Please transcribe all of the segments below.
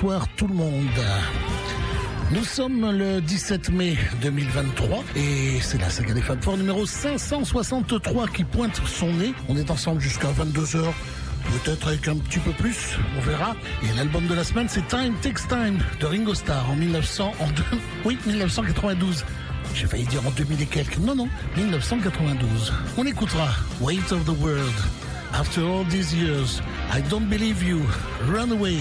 bonsoir tout le monde. Nous sommes le 17 mai 2023 et c'est la saga des Fab Four numéro 563 qui pointe son nez. On est ensemble jusqu'à 22h, peut-être avec un petit peu plus, on verra. Et l'album de la semaine c'est Time Takes Time de Ringo Starr en 1900, en oui, 1992. J'ai failli dire en 2000 et quelques. Non, non, 1992. On écoutera Weight of the World. After all these years, I don't believe you. Runaway.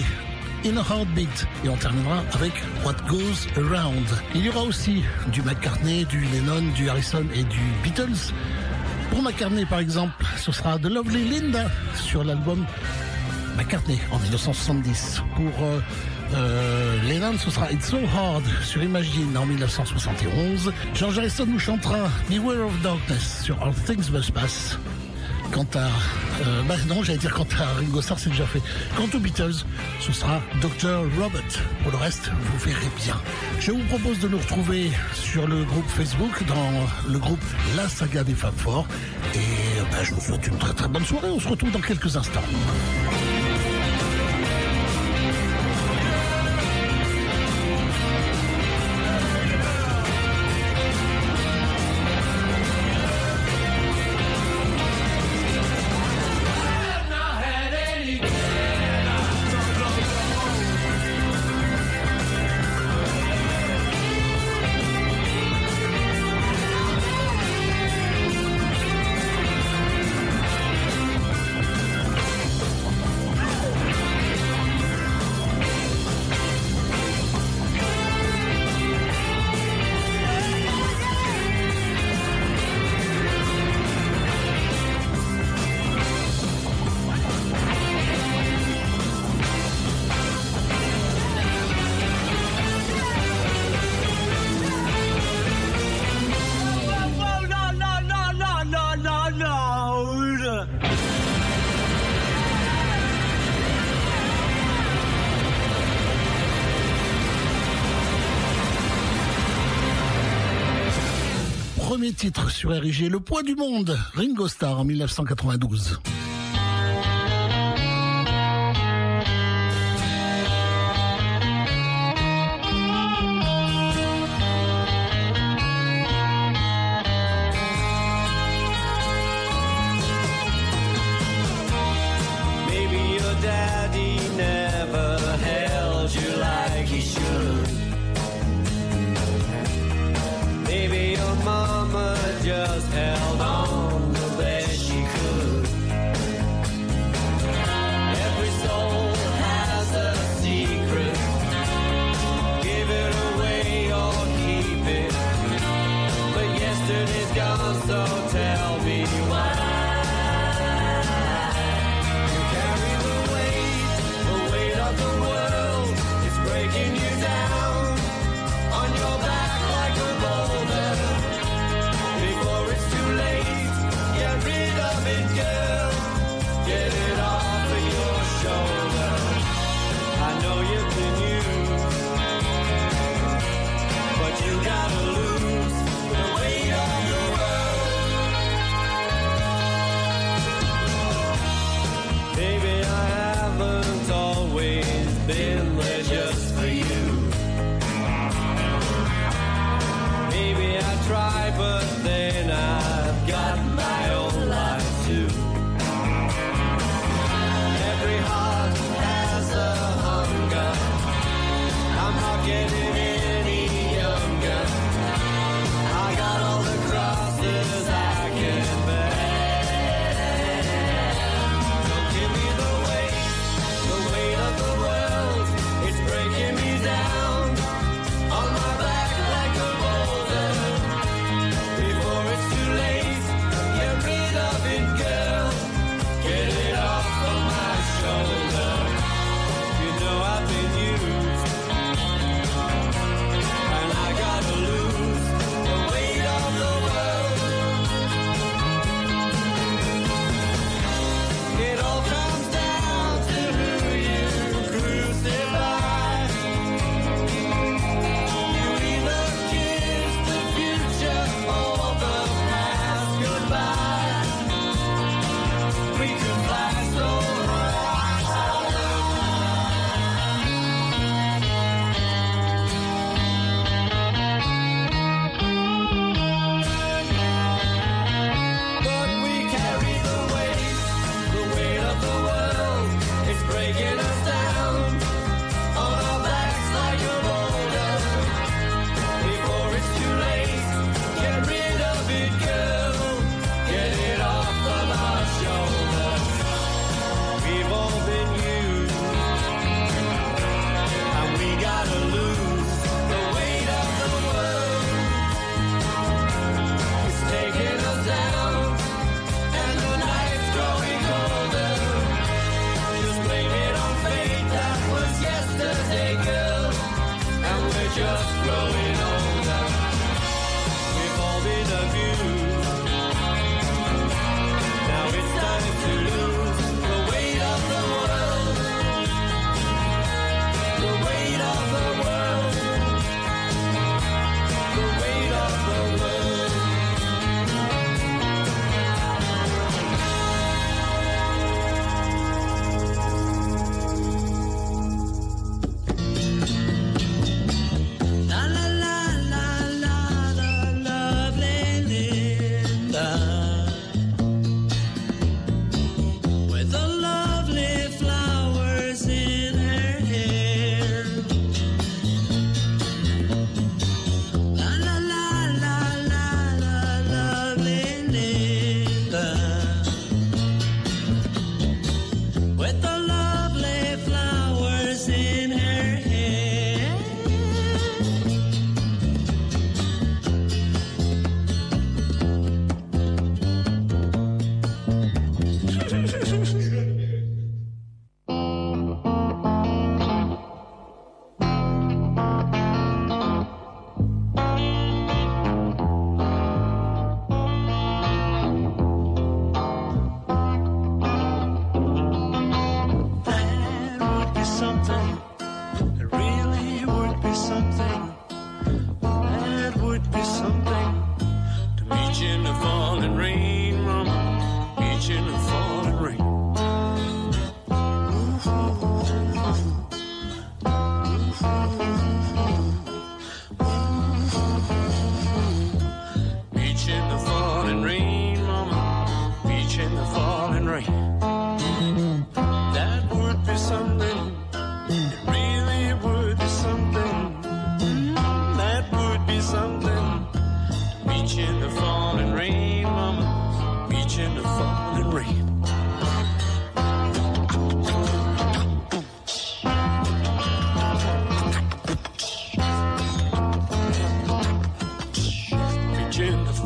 In a Heartbeat. Et on terminera avec What Goes Around. Il y aura aussi du McCartney, du Lennon, du Harrison et du Beatles. Pour McCartney, par exemple, ce sera The Lovely Linda sur l'album McCartney en 1970. Pour euh, euh, Lennon, ce sera It's So Hard sur Imagine en 1971. George Harrison nous chantera Beware of Darkness sur All Things Must Pass. Quant à... euh, bah non, j'allais dire quant à Ringo Starr, c'est déjà fait. Quant aux Beatles, ce sera Dr. Robert. Pour le reste, vous verrez bien. Je vous propose de nous retrouver sur le groupe Facebook, dans le groupe La Saga des Fab Four. Et bah, je vous souhaite une très très bonne soirée. On se retrouve dans quelques instants. Sur RIG, Le poids du monde, Ringo Starr en 1992.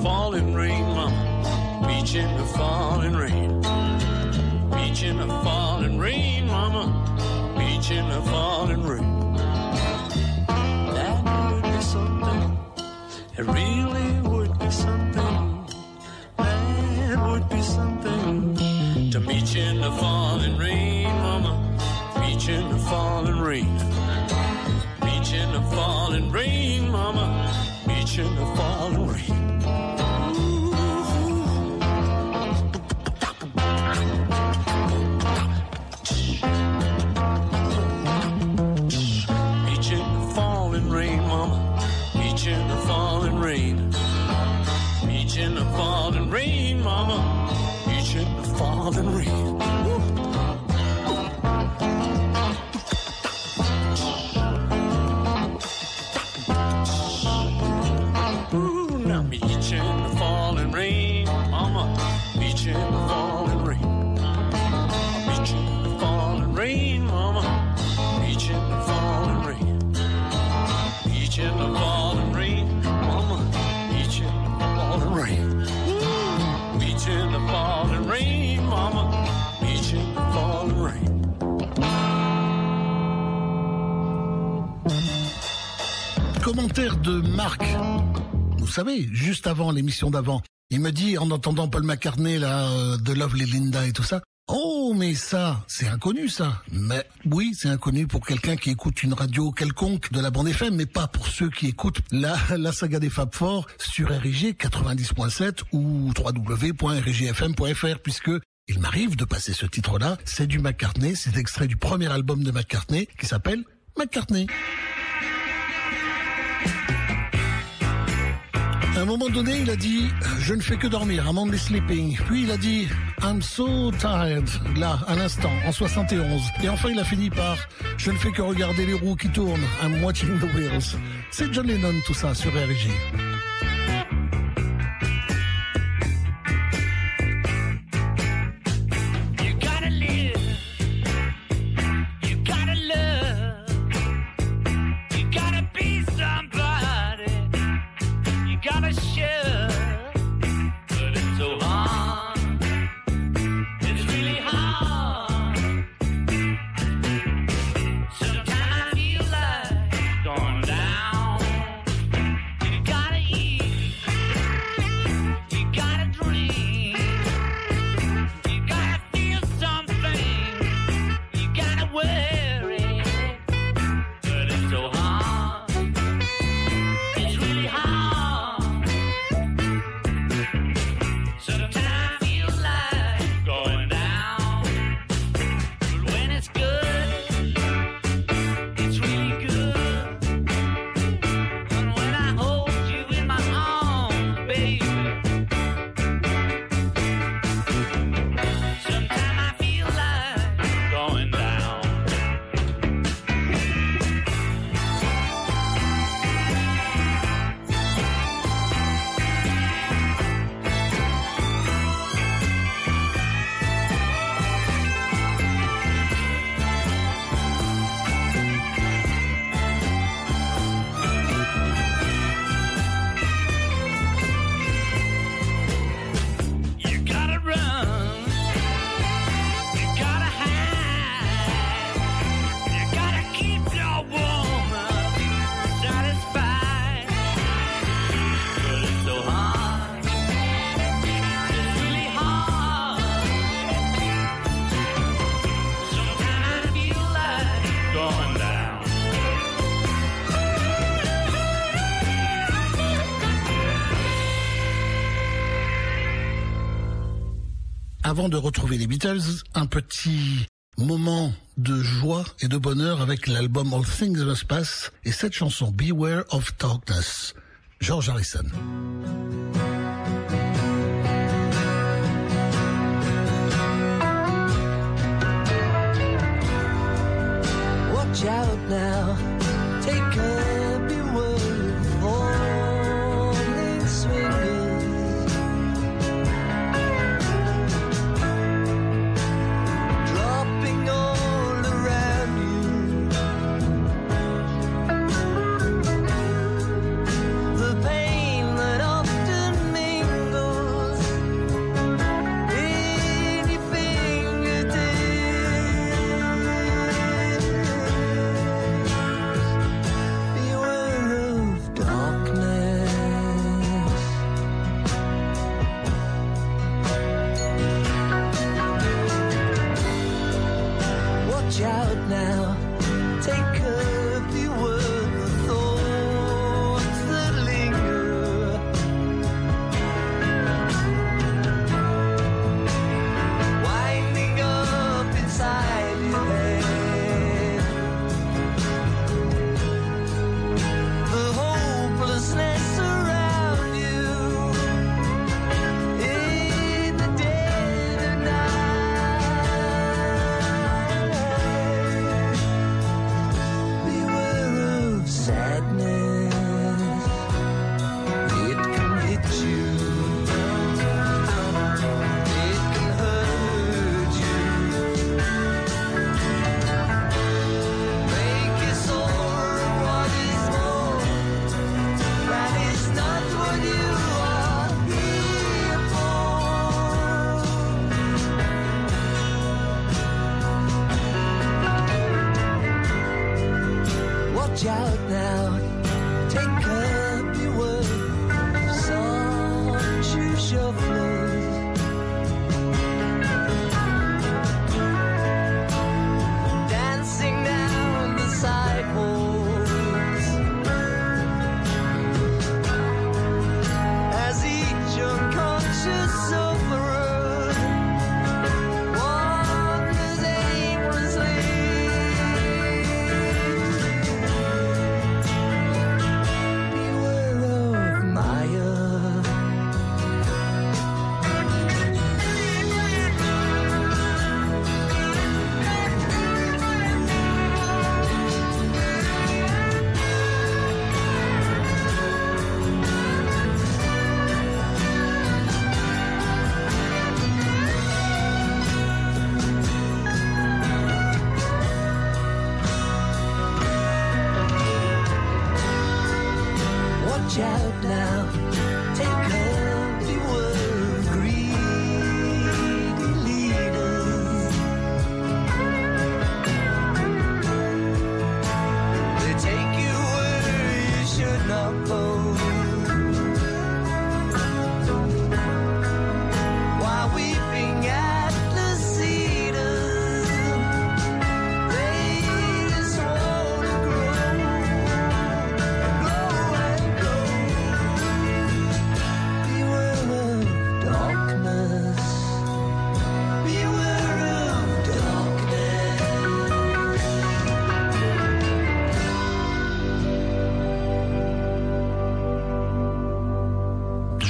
Falling rain, mama. Beach in the falling rain. Beach in the falling rain, mama. Beach in the falling rain. That would be something. It really would be something. That would be something. To meet in the falling rain, mama. Beach in the falling rain. Beach in the falling rain, mama. Beach in the falling Commentaire de Marc. Vous savez, juste avant l'émission d'avant, il me dit en entendant Paul McCartney là euh, de Lovely Linda et tout ça. Oh mais ça, c'est inconnu ça. Mais oui, c'est inconnu pour quelqu'un qui écoute une radio quelconque de la bande FM, mais pas pour ceux qui écoutent la, la saga des Fab Four sur RIG 90.7 ou www.rigfm.fr puisque il m'arrive de passer ce titre-là. C'est du McCartney, c'est extrait du premier album de McCartney qui s'appelle McCartney. À un moment donné, il a dit Je ne fais que dormir, I'm only sleeping. Puis il a dit I'm so tired, là, à l'instant, en 71. Et enfin, il a fini par Je ne fais que regarder les roues qui tournent, I'm watching the wheels. C'est John Lennon, tout ça, sur RG. Avant de retrouver les Beatles, un petit moment de joie et de bonheur avec l'album All Things Must Pass et cette chanson Beware of Darkness. George Harrison. Watch out now. Take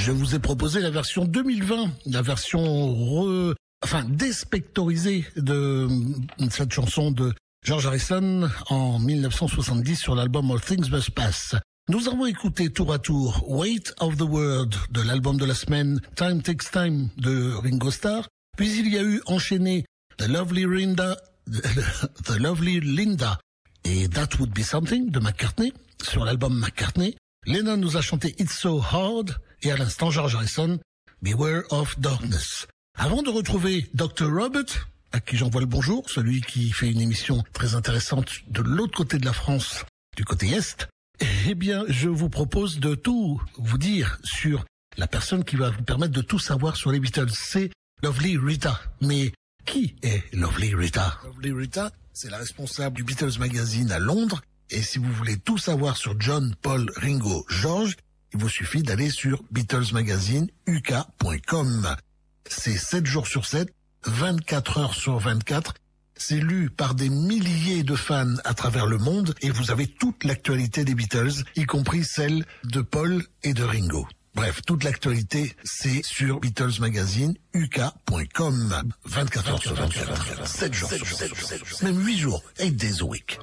Je vous ai proposé la version 2020, la version re, enfin déspectorisée de cette chanson de George Harrison en 1970 sur l'album All Things Must Pass. Nous avons écouté tour à tour Weight of the World de l'album de la semaine Time Takes Time de Ringo Starr, puis il y a eu enchaîné The Lovely Linda, The Lovely Linda et That Would Be Something de McCartney sur l'album McCartney. Lennon nous a chanté It's So Hard et à l'instant George Harrison Beware of Darkness. Avant de retrouver Dr. Robert, à qui j'envoie le bonjour, celui qui fait une émission très intéressante de l'autre côté de la France, du côté Est, eh bien, je vous propose de tout vous dire sur la personne qui va vous permettre de tout savoir sur les Beatles. C'est Lovely Rita. Mais qui est Lovely Rita? Lovely Rita, c'est la responsable du Beatles Magazine à Londres. Et si vous voulez tout savoir sur John, Paul, Ringo, George, il vous suffit d'aller sur BeatlesMagazineuk.com. C'est 7 jours sur 7, 24 heures sur 24. C'est lu par des milliers de fans à travers le monde et vous avez toute l'actualité des Beatles, y compris celle de Paul et de Ringo. Bref, toute l'actualité, c'est sur Beatles Magazine, uk.com. 24 heures sur 24, 7 jours sur 7, même 8 jours, 8 days a week.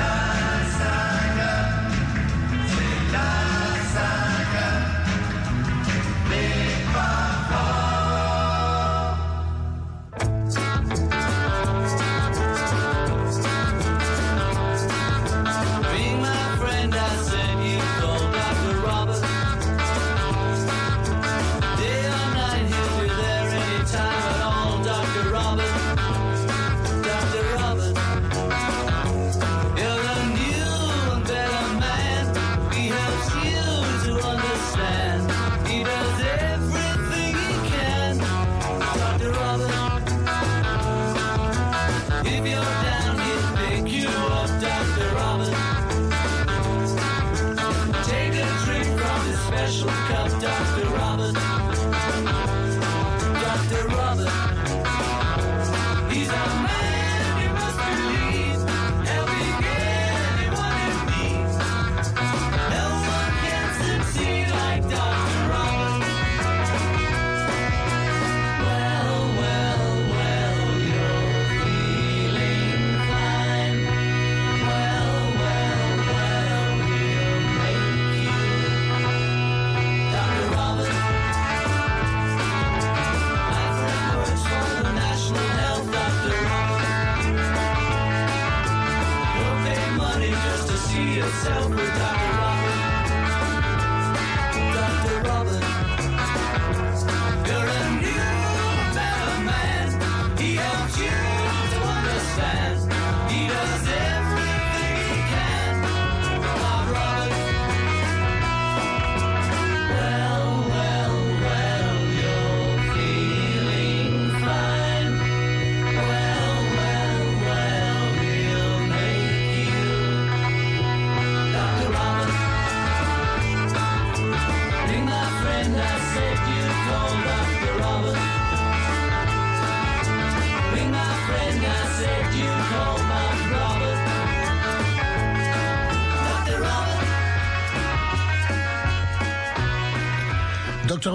Being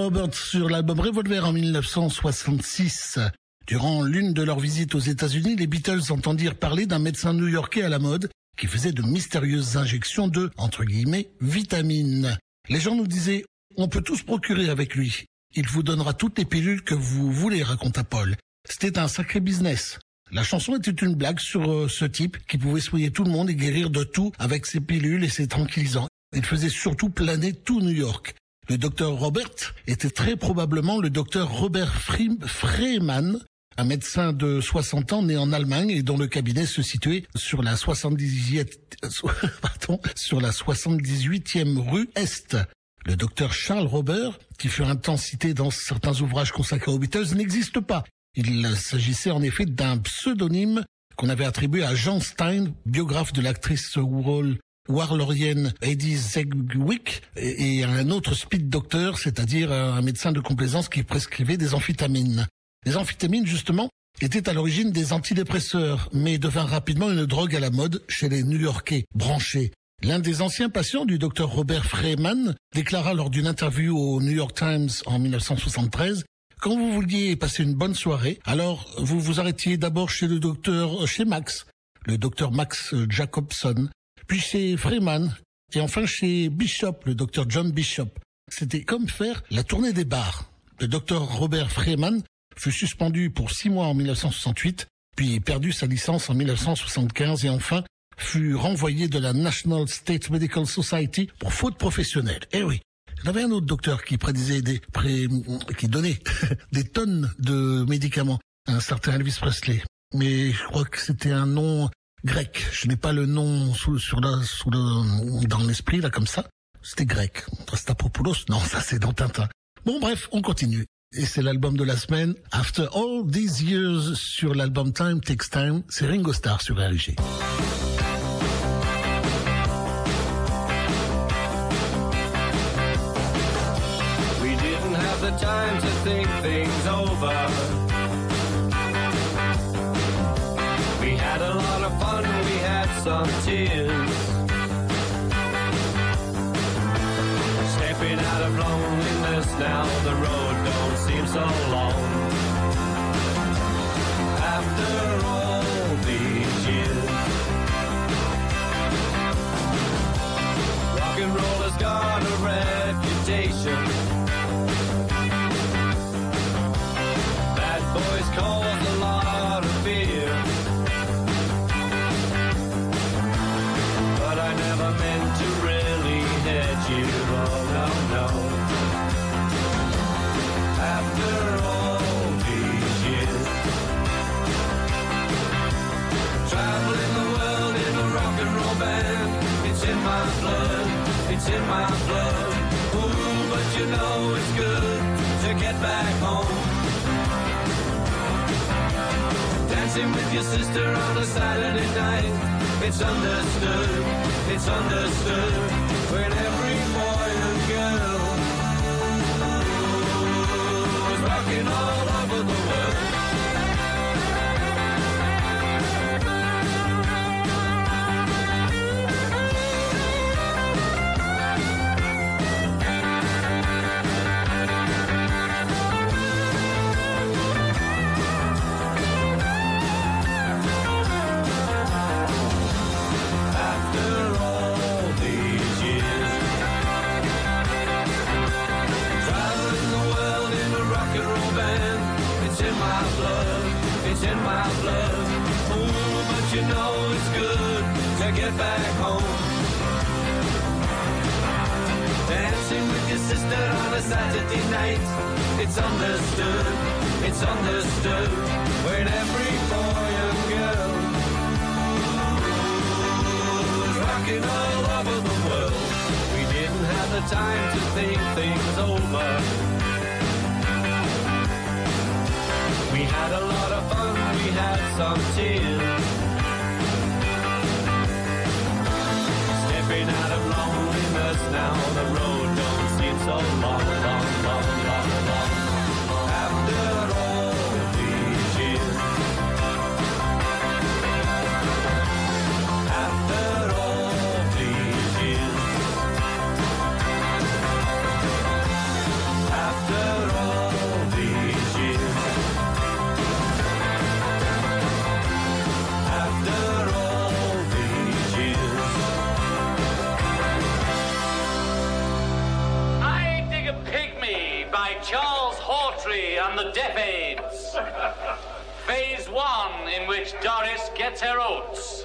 Robert sur l'album Revolver en 1966. Durant l'une de leurs visites aux États-Unis, les Beatles entendirent parler d'un médecin new-yorkais à la mode qui faisait de mystérieuses injections de, entre guillemets, vitamines. Les gens nous disaient, on peut tous procurer avec lui. Il vous donnera toutes les pilules que vous voulez, raconta Paul. C'était un sacré business. La chanson était une blague sur euh, ce type qui pouvait soigner tout le monde et guérir de tout avec ses pilules et ses tranquillisants. Il faisait surtout planer tout New York. Le docteur Robert était très probablement le docteur Robert Freeman, un médecin de 60 ans né en Allemagne et dont le cabinet se situait sur la 78, pardon, sur la 78e rue Est. Le docteur Charles Robert, qui fut un temps cité dans certains ouvrages consacrés aux Beatles, n'existe pas. Il s'agissait en effet d'un pseudonyme qu'on avait attribué à Jean Stein, biographe de l'actrice Warhol warlorienne Eddie Zegwick et, un autre speed doctor, c'est-à-dire un médecin de complaisance qui prescrivait des amphétamines. Les amphétamines, justement, étaient à l'origine des antidépresseurs, mais devinrent rapidement une drogue à la mode chez les New-Yorkais branchés. L'un des anciens patients du docteur Robert Freeman déclara lors d'une interview au New York Times en 1973 quand vous vouliez passer une bonne soirée, alors vous vous arrêtiez d'abord chez le docteur, chez Max, le docteur Max Jacobson, puis chez Freeman, et enfin chez Bishop, le docteur John Bishop. C'était comme faire la tournée des bars. Le docteur Robert Freeman fut suspendu pour six mois en 1968, puis perdu sa licence en 1975 et enfin fut renvoyé de la National State Medical Society pour faute professionnelle. Eh oui. Il y avait un autre docteur qui prédisait des, pré- qui donnait des tonnes de médicaments à un certain Elvis Presley. Mais je crois que c'était un nom grec. Je n'ai pas le nom sous, sur la, sous le, dans l'esprit, là, comme ça. C'était grec. Rastapopoulos? Non, ça c'est dans Tintin. Bon, bref, on continue. Et c'est l'album de la semaine. After all these years sur l'album Time Takes Time, c'est Ringo Starr sur RG. time to think things over. Some tears. Stepping out of loneliness now, the road don't seem so back home. Dancing with your sister on a Saturday night. It's understood, it's understood. When every boy and girl is rocking all over the world. It's understood. When every boy and girl was rocking all over the world. We didn't have the time to think things over. We had a lot of fun, we had some tears. Stepping out of loneliness now, the road don't seem so long, long, long, long, long. The Deaf Phase one, in which Doris gets her oats.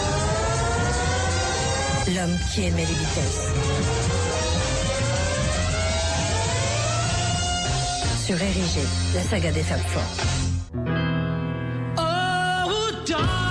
L'homme qui aimait les Beatles. Sur Érigé, la saga des Fab Four. Oh,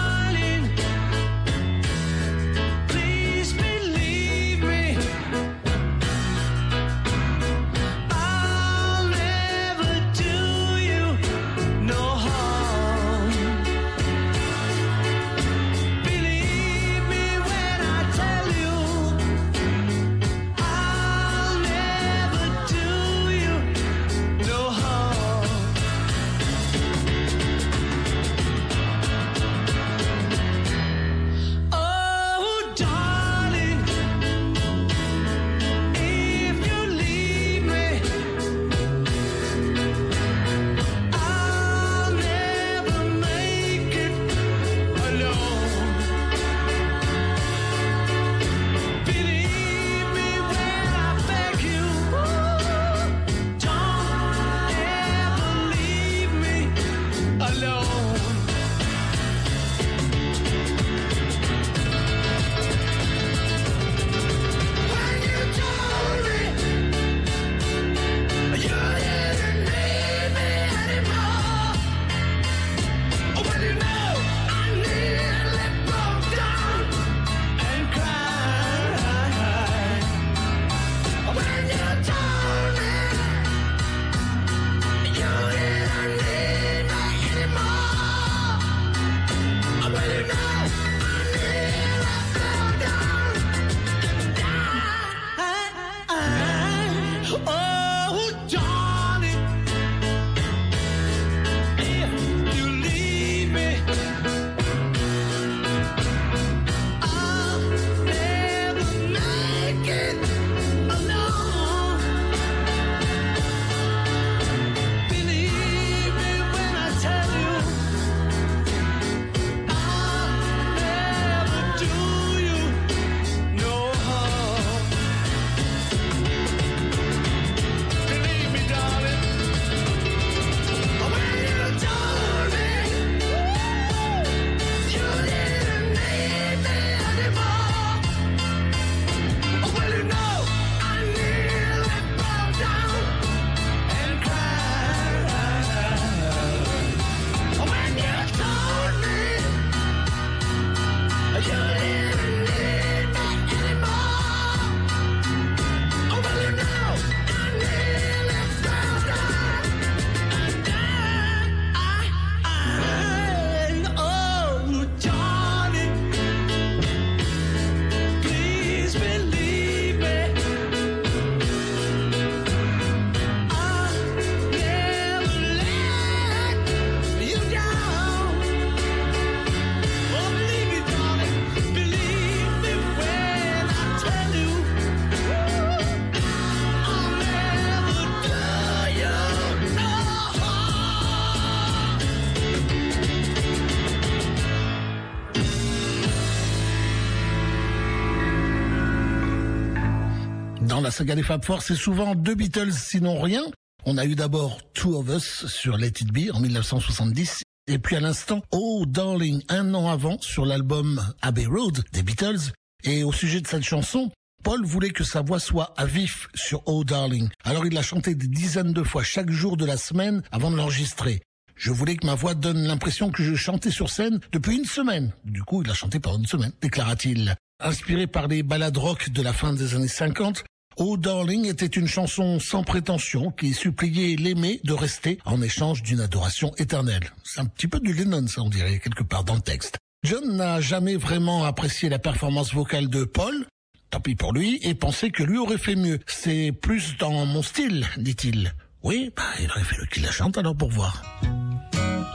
La saga des Fab Four, c'est souvent deux Beatles, sinon rien. On a eu d'abord Two of Us sur Let It Be en 1970 et puis à l'instant Oh Darling un an avant sur l'album Abbey Road des Beatles. Et au sujet de cette chanson, Paul voulait que sa voix soit à vif sur Oh Darling. Alors il l'a chanté des dizaines de fois chaque jour de la semaine avant de l'enregistrer. Je voulais que ma voix donne l'impression que je chantais sur scène depuis une semaine. Du coup, il a chanté pendant une semaine, déclara-t-il. Inspiré par les ballades rock de la fin des années 50, Oh Darling était une chanson sans prétention qui suppliait l'aimé de rester en échange d'une adoration éternelle. C'est un petit peu du Lennon, ça on dirait, quelque part dans le texte. John n'a jamais vraiment apprécié la performance vocale de Paul, tant pis pour lui, et pensait que lui aurait fait mieux. C'est plus dans mon style, dit-il. Oui, bah, il aurait fallu qu'il la chante alors pour voir.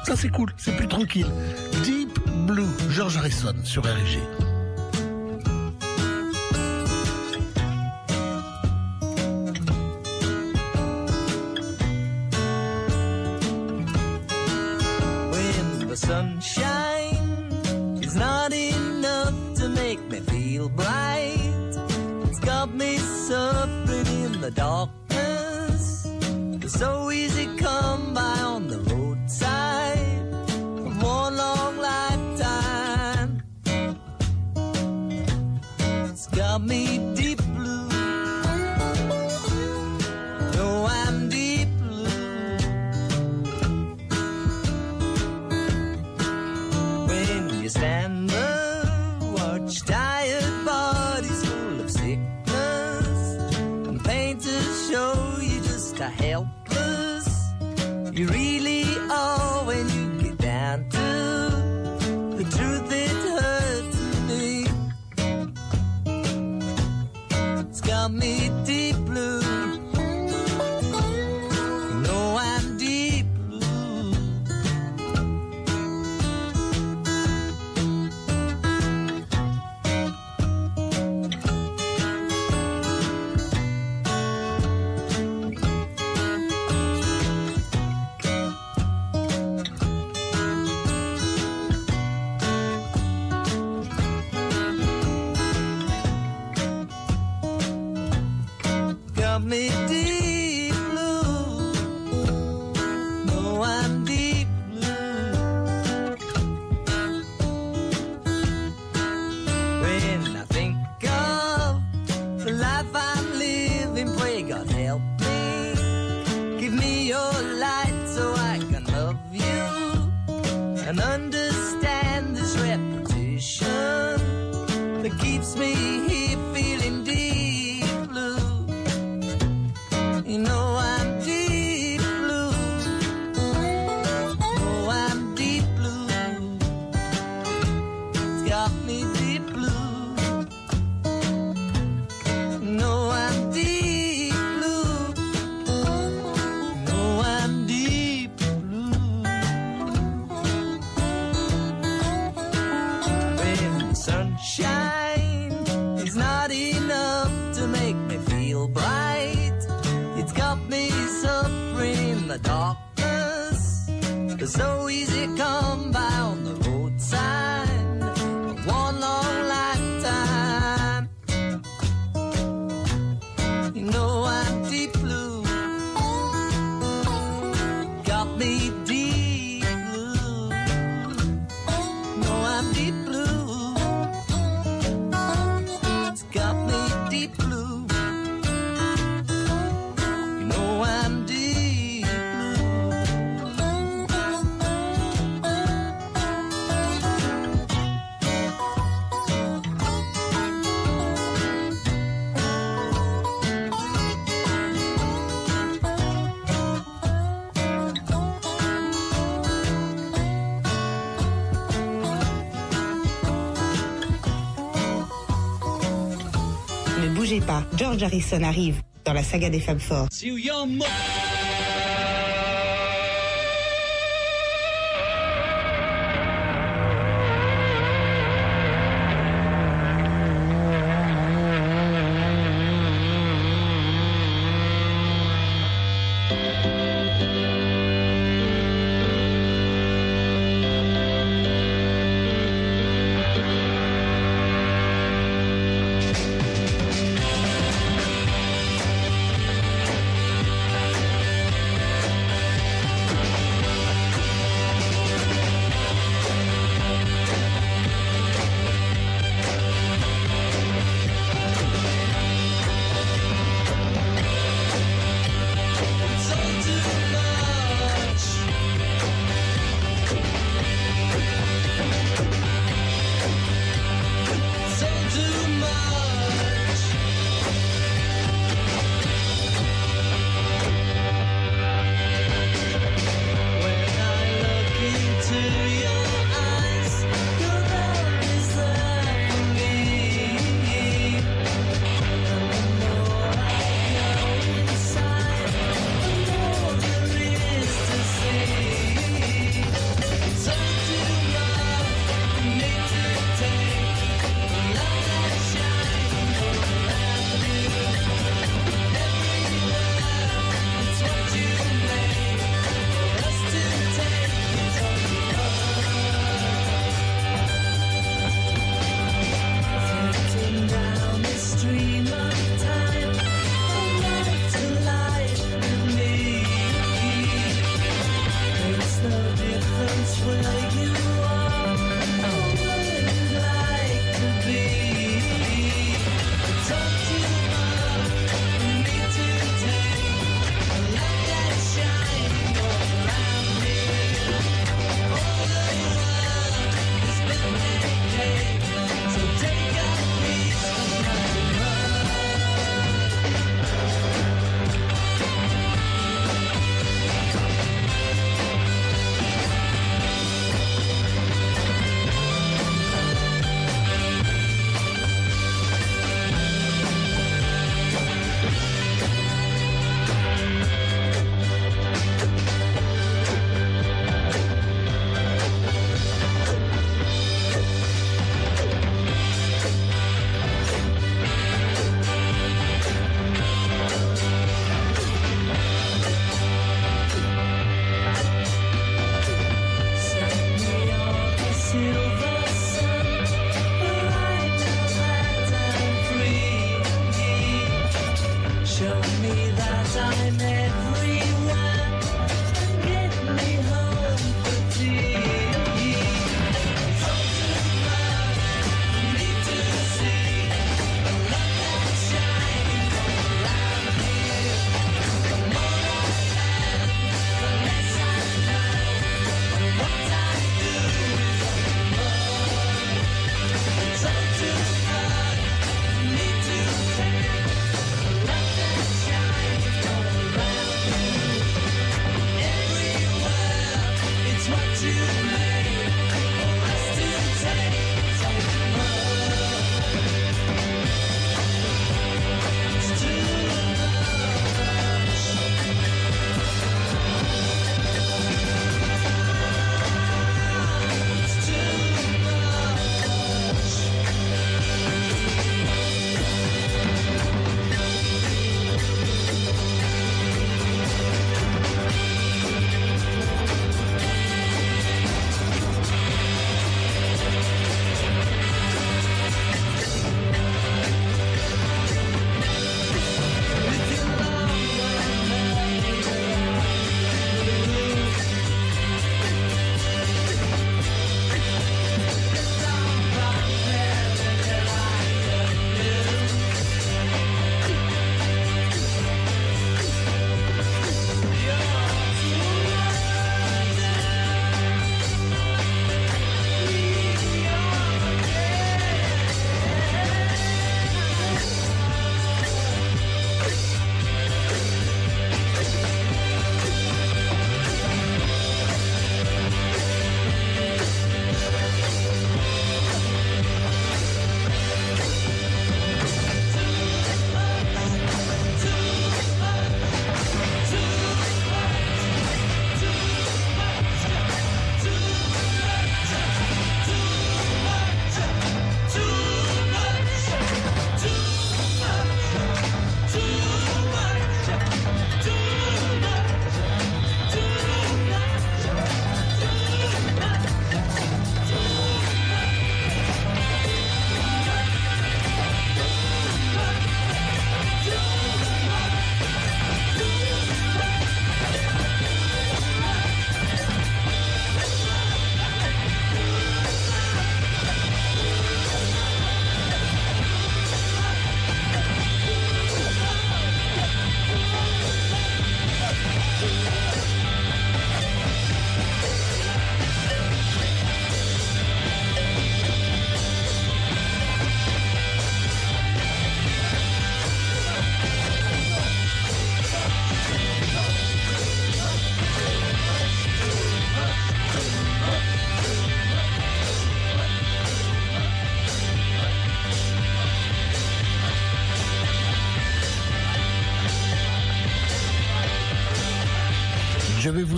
Ça c'est cool, c'est plus tranquille. Deep Blue, George Harrison sur RG. Sunshine is not enough to make me feel bright. It's got me suffering in the darkness. It's so easy come by on the roadside one long lifetime. It's got me deep George Harrison arrive dans la saga des femmes fortes.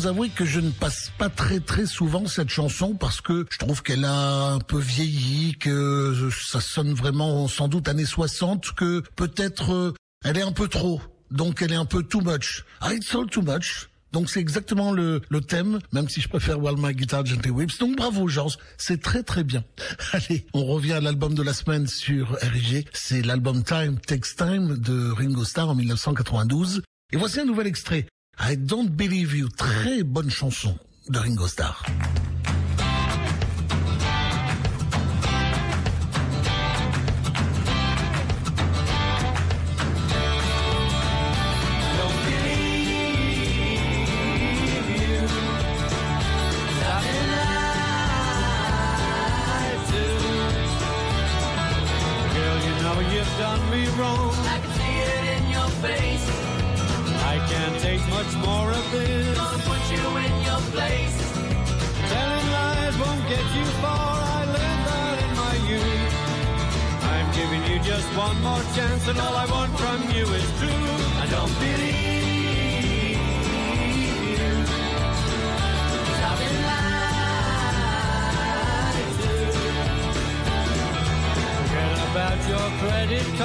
Avouer que je ne passe pas très très souvent cette chanson parce que je trouve qu'elle a un peu vieilli, que ça sonne vraiment sans doute années 60, que peut-être euh, elle est un peu trop. Donc elle est un peu too much. Ah, it's all too much. Donc c'est exactement le, thème, même si je préfère While My Guitar Gently Whips. Donc bravo Georges, c'est très très bien. Allez, on revient à l'album de la semaine sur RIG. C'est l'album Time Takes Time de Ringo Starr en 1992. Et voici un nouvel extrait. I Don't Believe You, très bonne chanson de Ringo Starr.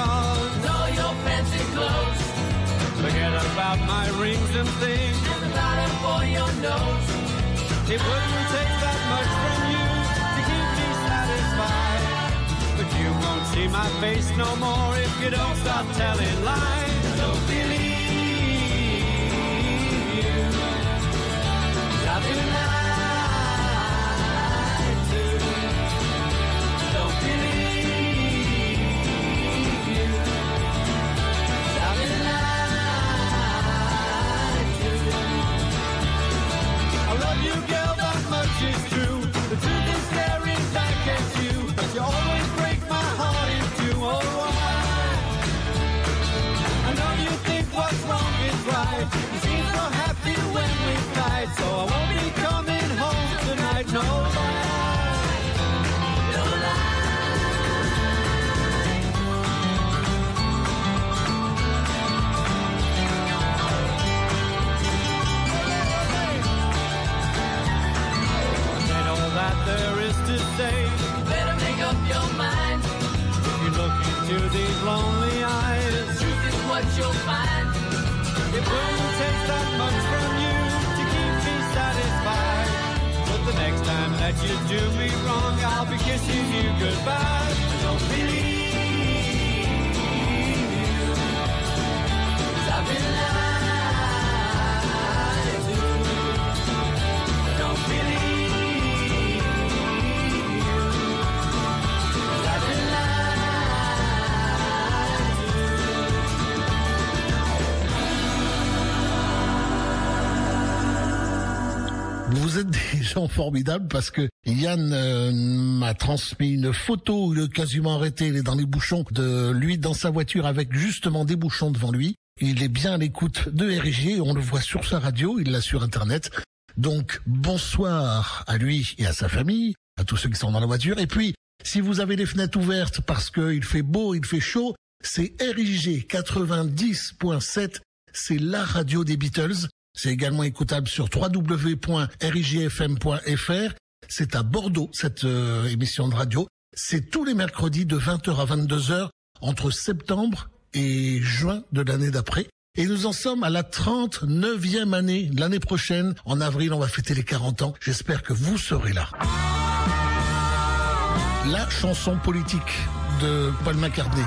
Cards. All your fancy clothes Forget about my rings and things. and the powder for your nose. It wouldn't take that much from you to keep me satisfied. But you won't see my face no more if you don't stop telling lies. I don't believe you. I've been lied wouldn't take that much from you to keep me satisfied. But the next time that you do me wrong, I'll be kissing you goodbye. Don't gens formidables parce que Yann euh, m'a transmis une photo où il est quasiment arrêté, il est dans les bouchons de lui dans sa voiture avec justement des bouchons devant lui. Il est bien à l'écoute de RG, on le voit sur sa radio, il l'a sur internet. Donc bonsoir à lui et à sa famille, à tous ceux qui sont dans la voiture. Et puis, si vous avez les fenêtres ouvertes parce qu'il fait beau, il fait chaud, c'est RIG 90.7, c'est la radio des Beatles. C'est également écoutable sur www.rigfm.fr. C'est à Bordeaux, cette euh, émission de radio. C'est tous les mercredis de 20h à 22h entre septembre et juin de l'année d'après. Et nous en sommes à la 39e année. L'année prochaine, en avril, on va fêter les 40 ans. J'espère que vous serez là. La chanson politique de Paul McCartney.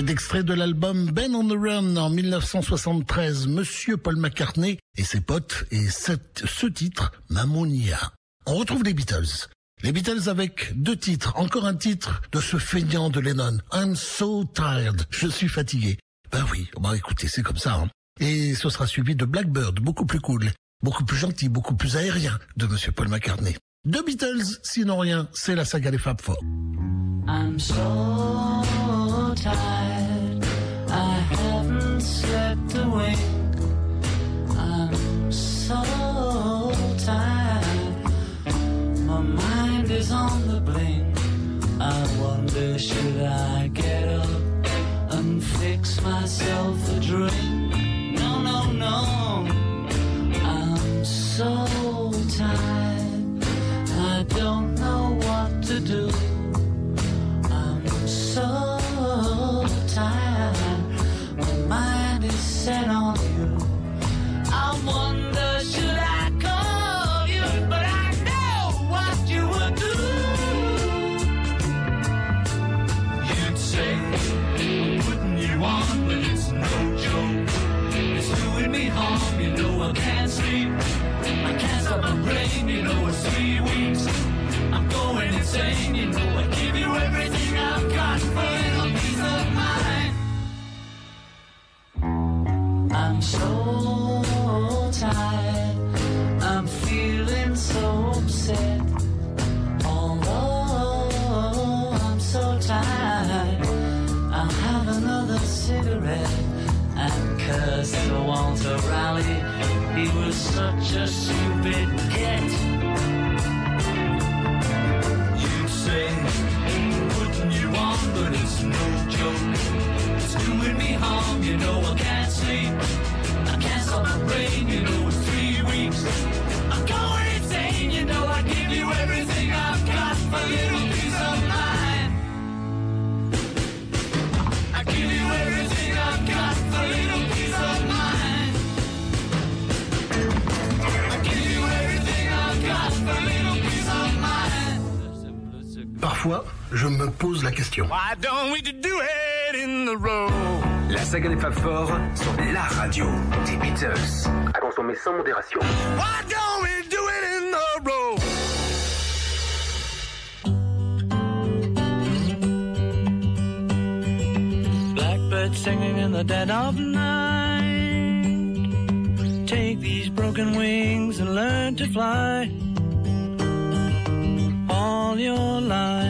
C'est extrait de l'album Ben on the Run en 1973, Monsieur Paul McCartney et ses potes, et ce titre, Mammonia. On retrouve les Beatles. Les Beatles avec deux titres, encore un titre de ce feignant de Lennon, I'm so tired, je suis fatigué. Ben oui, écoutez, c'est comme ça. hein. Et ce sera suivi de Blackbird, beaucoup plus cool, beaucoup plus gentil, beaucoup plus aérien de Monsieur Paul McCartney. Deux Beatles, sinon rien, c'est la saga des Fab Four. I'm so tired. I haven't slept a wink. I'm so tired. My mind is on the blink. I wonder should I get up and fix myself a drink? Je me pose la question. Why don't we do it in the road? La saga des Fab Four sur la radio des Beatles. À consommer sans modération. Why don't we do it in the road? Blackbird singing in the dead of night. Take these broken wings and learn to fly. All your life,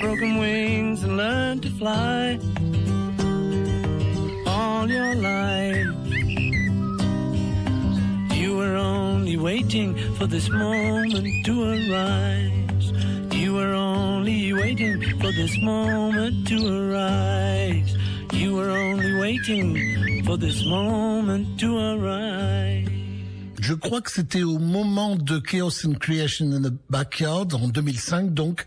Broken wings and learn to fly. All your life, you were only waiting for this moment to arise. You were only waiting for this moment to arise. You were only waiting for this moment to arise. Je crois que c'était au moment de Chaos and Creation in the Backyard, en 2005 donc,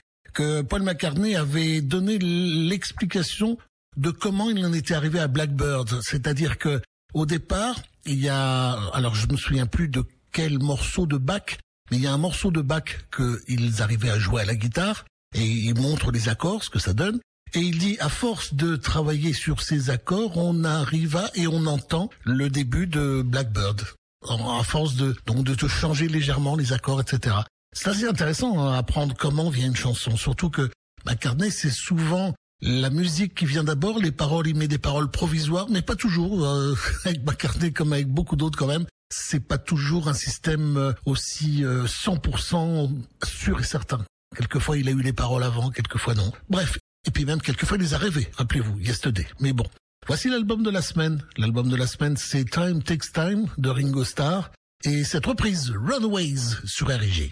Paul McCartney avait donné l'explication de comment il en était arrivé à Blackbird. C'est-à-dire que au départ, il y a, alors je me souviens plus de quel morceau de Bach, mais il y a un morceau de Bach qu'ils arrivaient à jouer à la guitare et il montre les accords, ce que ça donne. Et il dit, à force de travailler sur ces accords, on arriva et on entend le début de Blackbird. À force de, donc de te changer légèrement les accords, etc. C'est assez intéressant à hein, apprendre comment vient une chanson. Surtout que McCartney, c'est souvent la musique qui vient d'abord, les paroles, il met des paroles provisoires, mais pas toujours. Euh, avec McCartney, comme avec beaucoup d'autres quand même, c'est pas toujours un système euh, aussi 100% euh, sûr et certain. Quelquefois, il a eu les paroles avant, quelquefois non. Bref, et puis même quelquefois, il les a rêvés. Rappelez-vous, Yesterday. Mais bon, voici l'album de la semaine. L'album de la semaine, c'est Time Takes Time de Ringo Starr et cette reprise Runaways sur RG.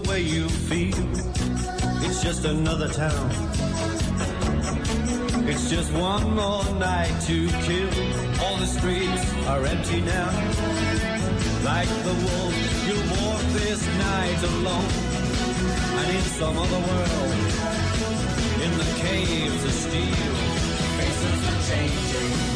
the way you feel. It's just another town. It's just one more night to kill. All the streets are empty now. Like the wolf, you'll walk this night alone. And in some other world, in the caves of steel, faces are changing.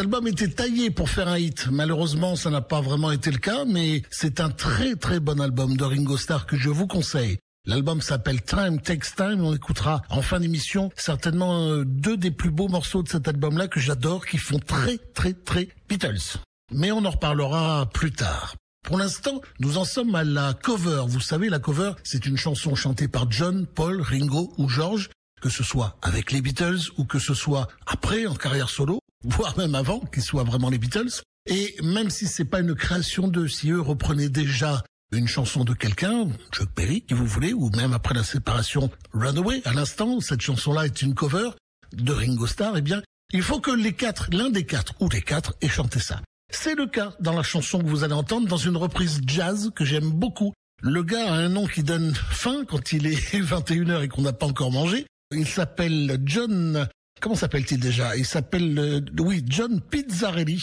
Album était taillé pour faire un hit. Malheureusement, ça n'a pas vraiment été le cas, mais c'est un très très bon album de Ringo Starr que je vous conseille. L'album s'appelle Time Takes Time. On écoutera en fin d'émission certainement euh, deux des plus beaux morceaux de cet album-là que j'adore, qui font très très très Beatles. Mais on en reparlera plus tard. Pour l'instant, nous en sommes à la cover. Vous savez, la cover, c'est une chanson chantée par John, Paul, Ringo ou George, que ce soit avec les Beatles ou que ce soit après en carrière solo, voire même avant qu'ils soient vraiment les Beatles. Et même si c'est pas une création d'eux, si eux reprenaient déjà une chanson de quelqu'un, Chuck Berry, qui vous voulez, ou même après la séparation Runaway, à l'instant, cette chanson-là est une cover de Ringo Starr, eh bien, il faut que les quatre, l'un des quatre, ou les quatre, aient chanté ça. C'est le cas dans la chanson que vous allez entendre dans une reprise jazz que j'aime beaucoup. Le gars a un nom qui donne faim quand il est 21h et qu'on n'a pas encore mangé. Il s'appelle John, comment s'appelle-t-il déjà? Il s'appelle, euh, John Pizzarelli.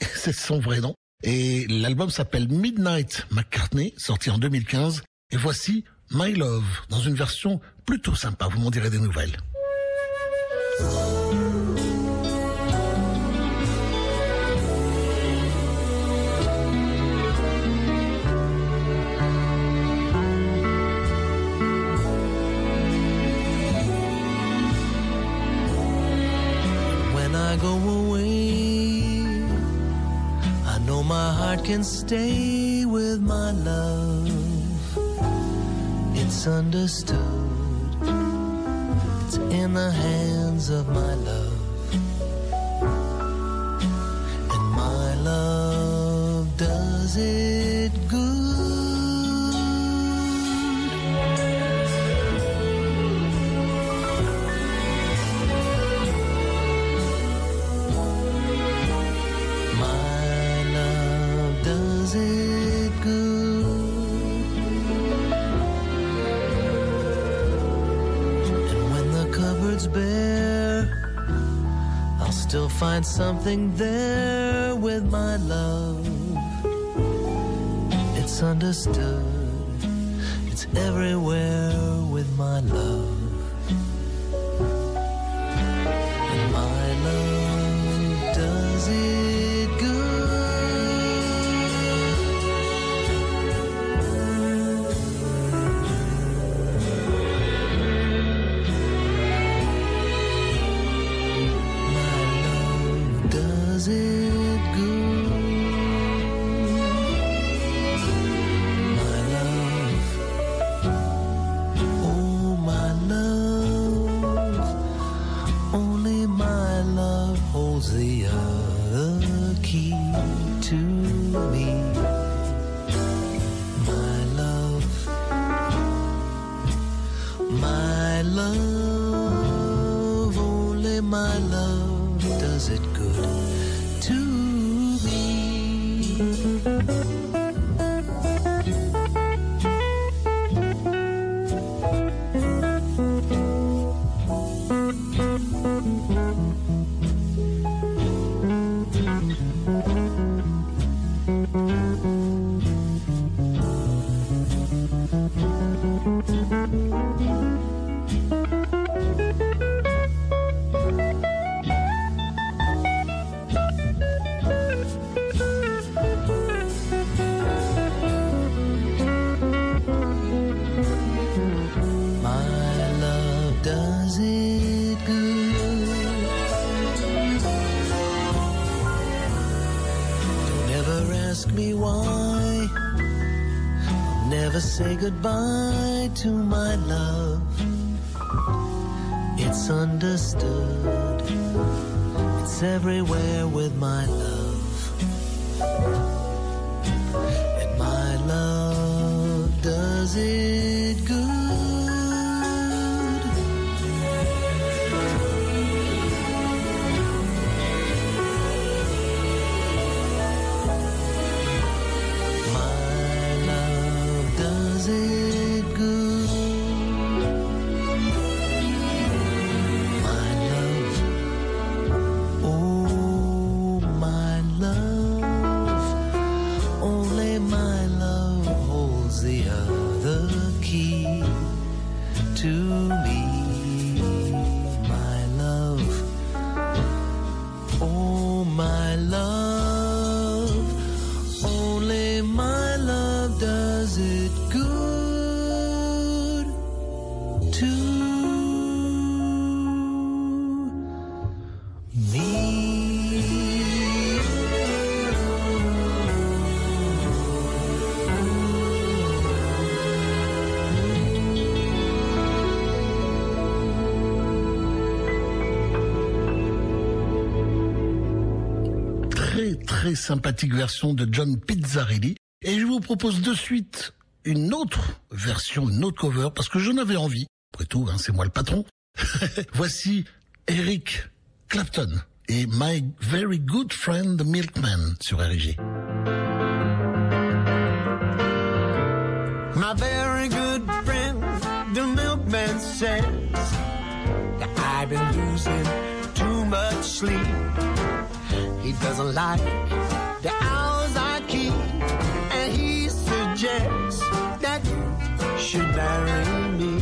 C'est son vrai nom. Et l'album s'appelle Midnight McCartney, sorti en 2015. Et voici My Love, dans une version plutôt sympa, vous m'en direz des nouvelles. Heart can stay with my love. It's understood, it's in the hands of my love. And my love does it bare, I'll still find something there with my love. It's understood, it's everywhere with my love. Everywhere sympathique version de John Pizzarelli. Et je vous propose de suite une autre version, une autre cover, parce que j'en avais envie. Après tout, hein, c'est moi le patron. Voici Eric Clapton et My Very Good Friend the Milkman sur RG. My very good friend, the milkman says that I've been losing too much sleep. Doesn't like the hours I keep, and he suggests that you should marry me.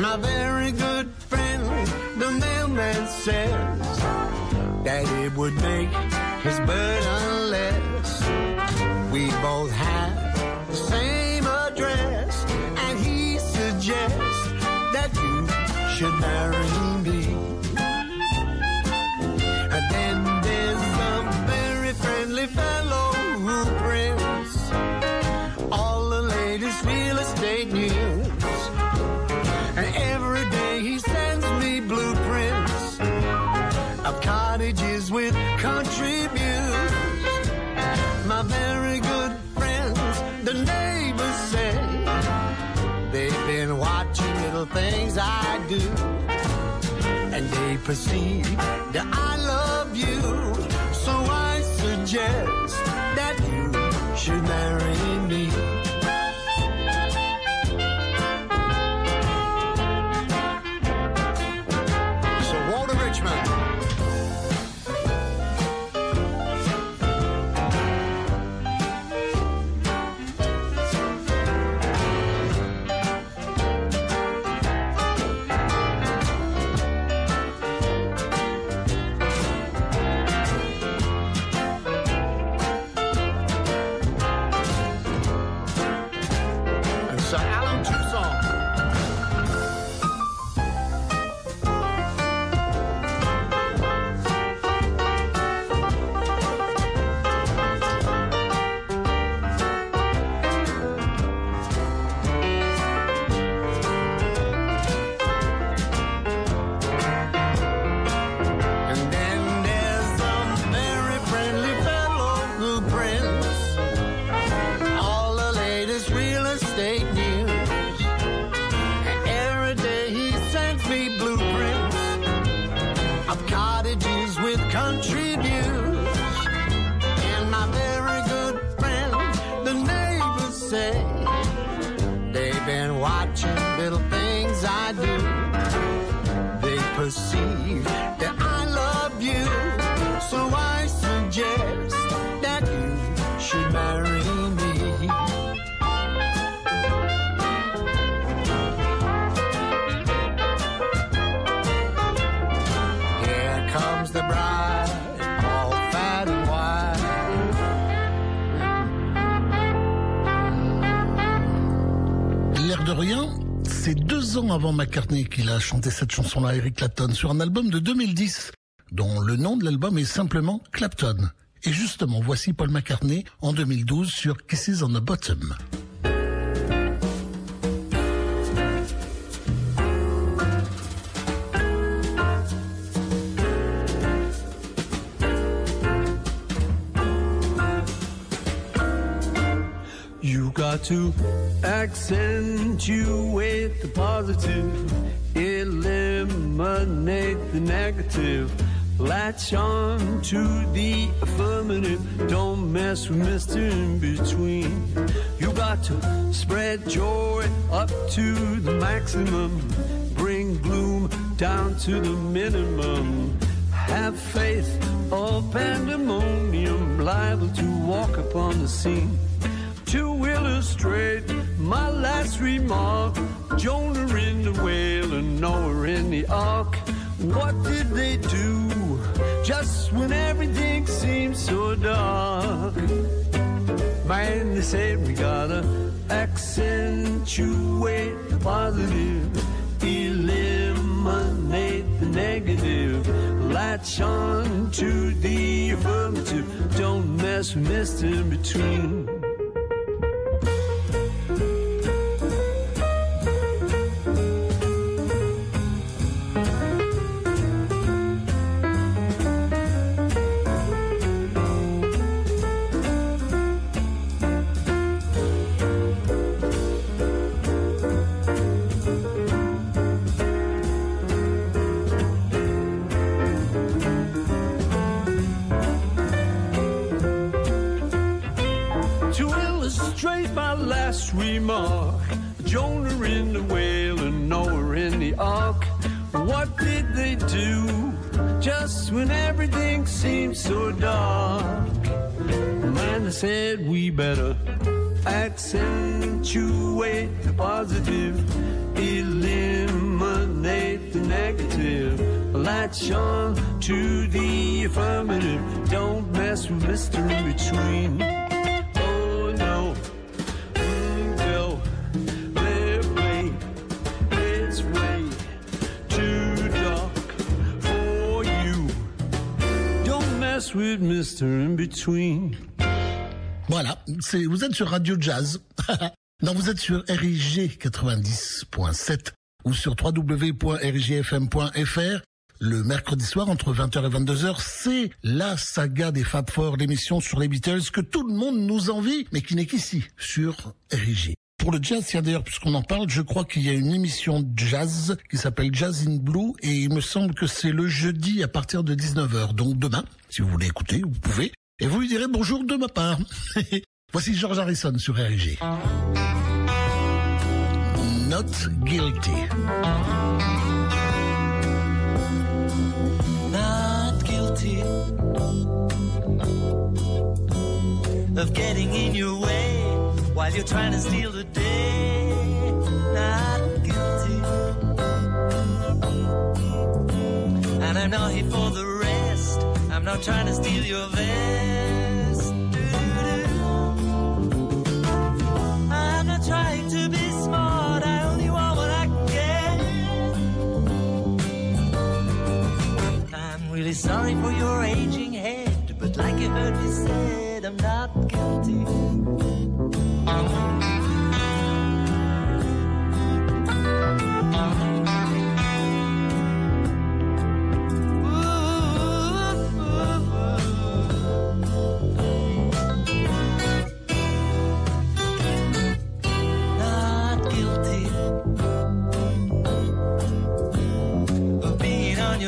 My very good friend, the mailman says that it would make his burden less. We both have little things I do. And they perceive that I love you. So I suggest that you should marry me. 10 ans avant McCartney qu'il a chanté cette chanson-là à Eric Clapton sur un album de 2010 dont le nom de l'album est simplement Clapton. Et justement, voici Paul McCartney en 2012 sur Kisses on the Bottom. Got to accentuate the positive, eliminate the negative. Latch on to the affirmative. Don't mess with Mr. In Between. You got to spread joy up to the maximum. Bring gloom down to the minimum. Have faith or pandemonium liable to walk upon the scene. To illustrate my last remark, Jonah in the whale and Noah in the ark. What did they do just when everything seemed so dark? Man, they said we gotta accentuate the positive, eliminate the negative, latch on to the affirmative. Don't mess with Mr. In Between. Vous êtes sur Radio Jazz. non, vous êtes sur RIG 90.7 ou sur www.rigfm.fr. Le mercredi soir, entre 20h et 22h, c'est la saga des Fab Four, l'émission sur les Beatles que tout le monde nous envie, mais qui n'est qu'ici, sur RIG. Pour le jazz, tiens d'ailleurs, puisqu'on en parle, je crois qu'il y a une émission jazz qui s'appelle Jazz in Blue et il me semble que c'est le jeudi à partir de 19h. Donc demain, si vous voulez écouter, vous pouvez. Et vous lui direz bonjour de ma part. Voici George Harrison sur RG. Not guilty. not guilty of getting in your way while you're trying to steal the day. Not guilty. And I'm not here for the rest. I'm not trying to steal your vest. I'm not trying to be smart. I only want what I can. I'm really sorry for your aging head, but like you heard me said, I'm not guilty.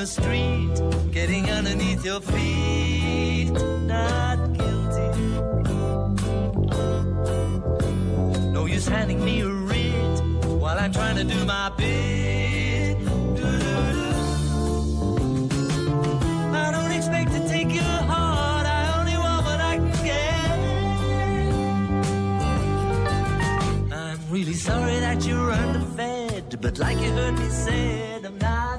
Street, getting underneath your feet. Not guilty. No use handing me a writ while I'm trying to do my bit. Doo-doo-doo. I don't expect to take your heart. I only want what I can get. I'm really sorry that you're underfed, but like you heard me said, I'm not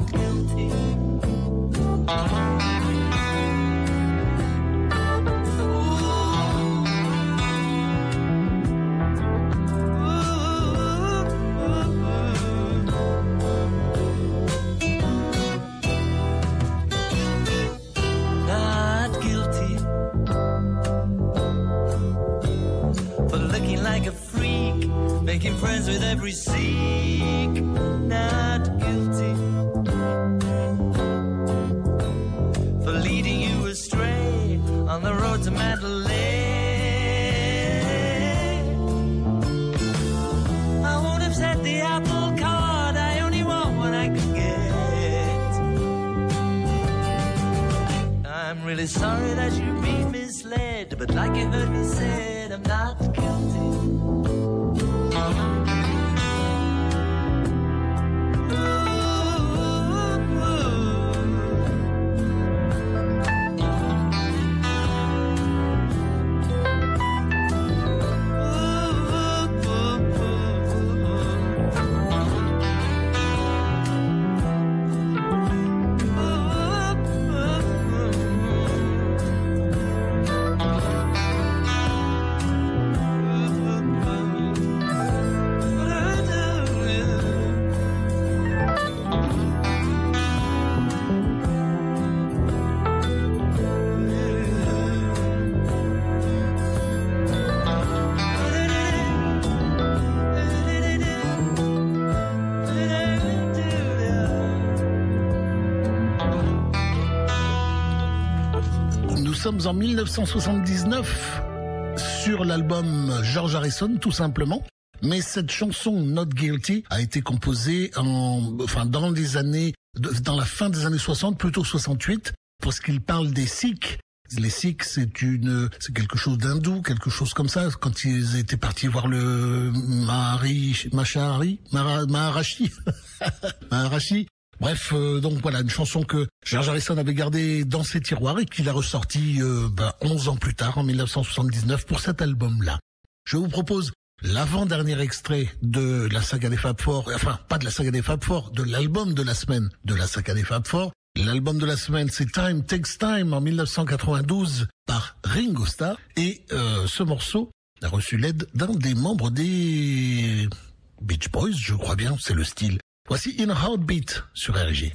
making friends with every Sikh. Not guilty on the road to Mandalay. I won't upset the apple cart. I only want what I can get. I'm really sorry that you've been misled, but like you heard me said, I'm not sommes en 1979 sur l'album George Harrison, tout simplement. Mais cette chanson Not Guilty a été composée en, enfin, dans les années, dans la fin des années 60, plutôt 68, parce qu'il parle des Sikhs Les Sikhs, c'est une, c'est quelque chose d'hindou, quelque chose comme ça. Quand ils étaient partis voir le Mahari, Maharashi, Maharashi. Bref, euh, donc voilà, une chanson que George Harrison avait gardée dans ses tiroirs et qu'il a ressorti euh, ben, 11 ans plus tard, en 1979, pour cet album-là. Je vous propose l'avant-dernier extrait de la saga des Fab Four, enfin pas de la saga des Fab Four, de l'album de la semaine de la saga des Fab Four. L'album de la semaine, c'est Time Takes Time en 1992 par Ringo Starr et euh, ce morceau a reçu l'aide d'un des membres des Beach Boys, je crois bien, c'est le style. Voici a Heartbeat sur RG.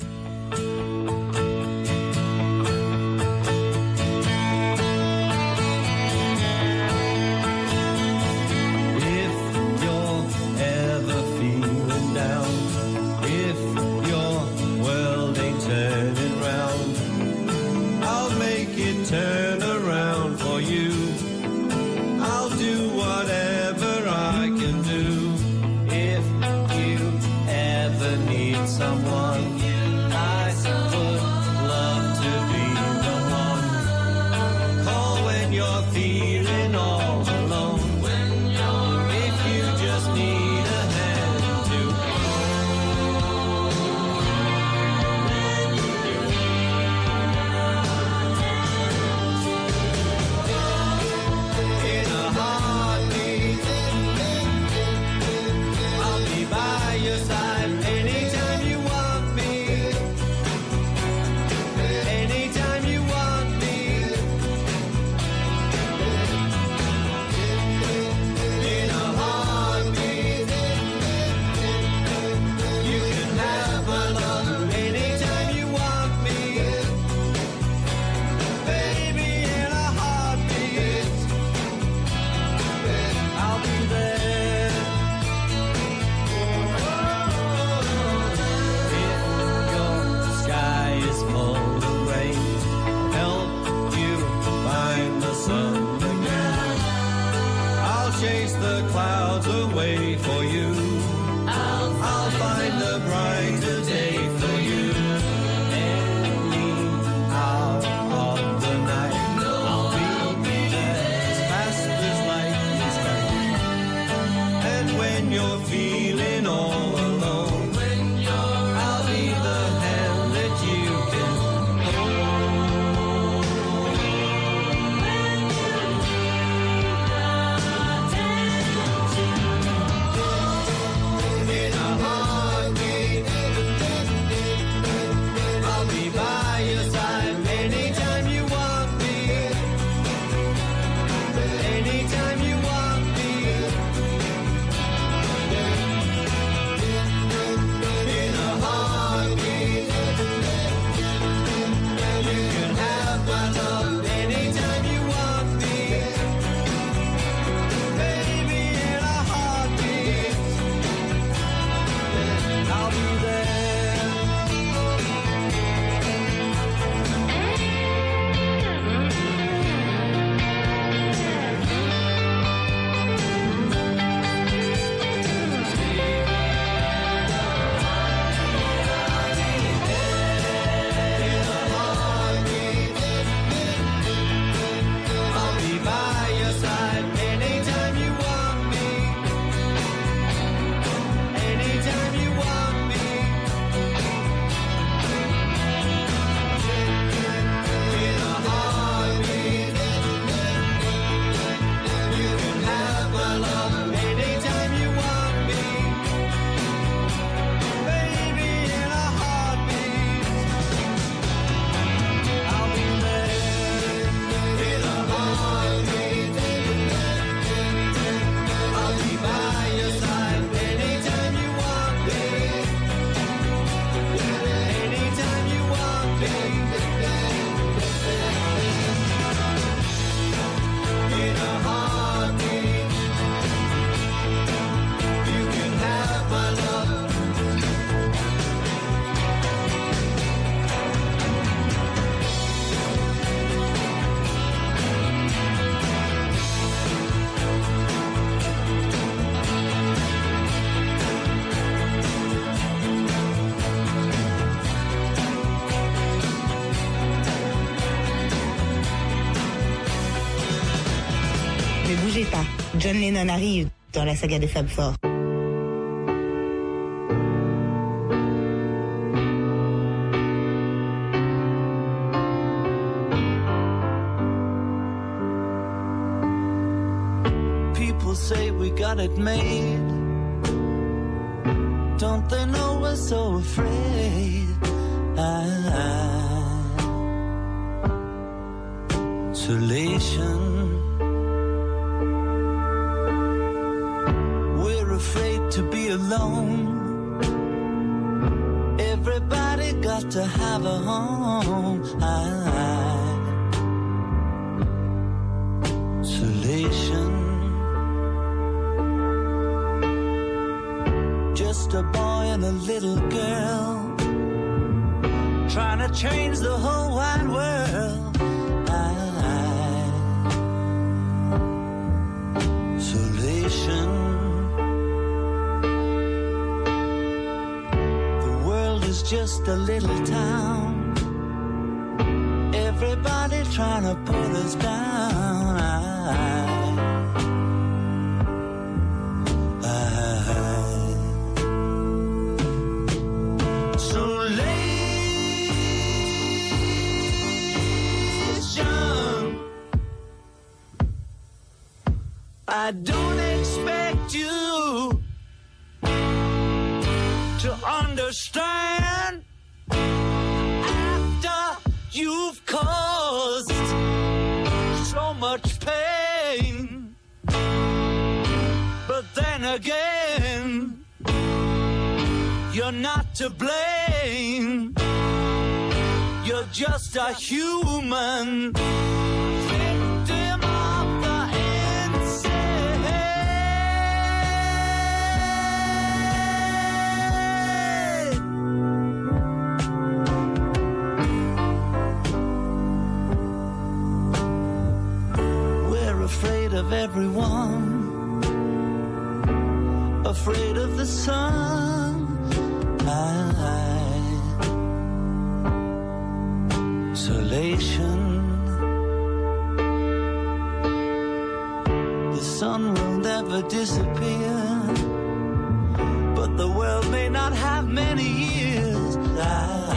John Lennon arrive dans la saga des Fab Four. to blame. You're just a human. afraid of everyone, afraid of the sun. sun will never disappear. But the world may not have many years. I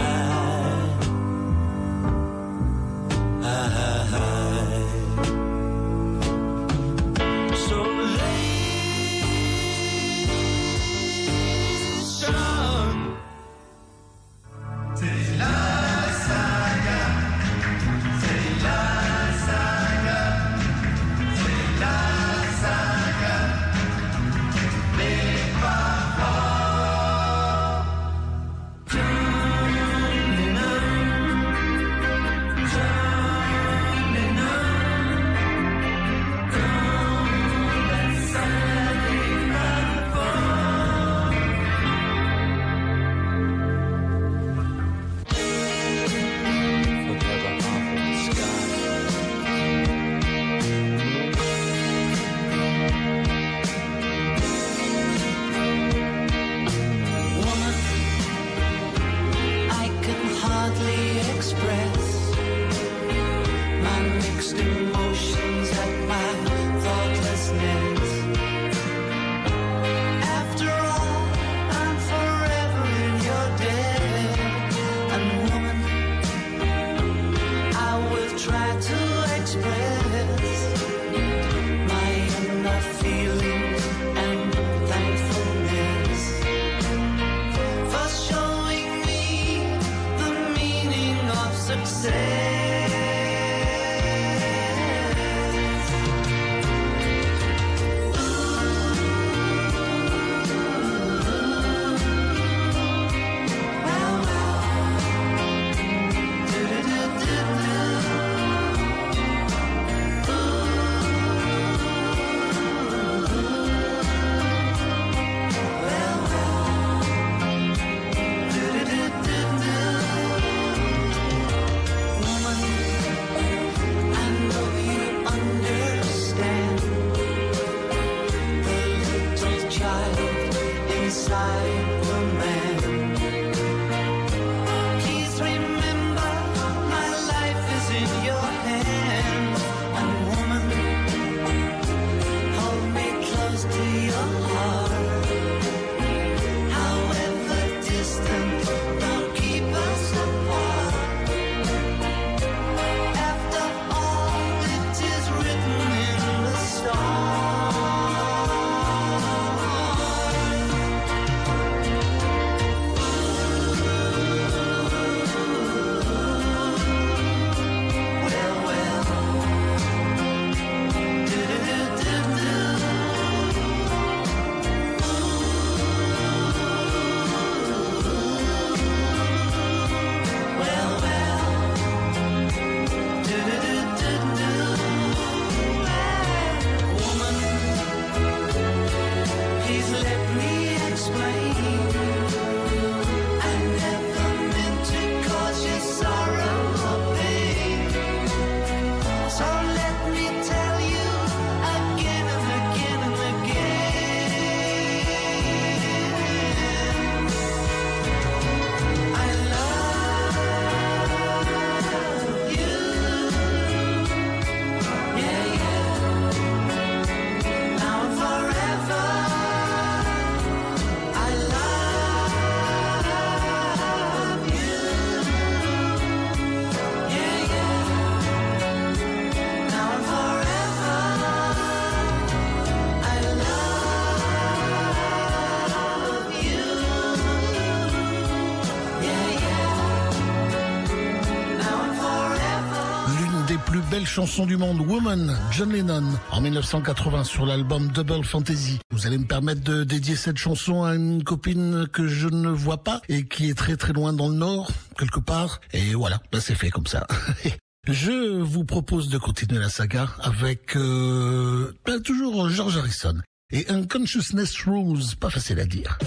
chanson du monde, Woman, John Lennon, en 1980 sur l'album Double Fantasy. Vous allez me permettre de dédier cette chanson à une copine que je ne vois pas et qui est très très loin dans le nord, quelque part. Et voilà, bah c'est fait comme ça. Je vous propose de continuer la saga avec euh, bah, toujours George Harrison et Unconsciousness Rules, pas facile à dire.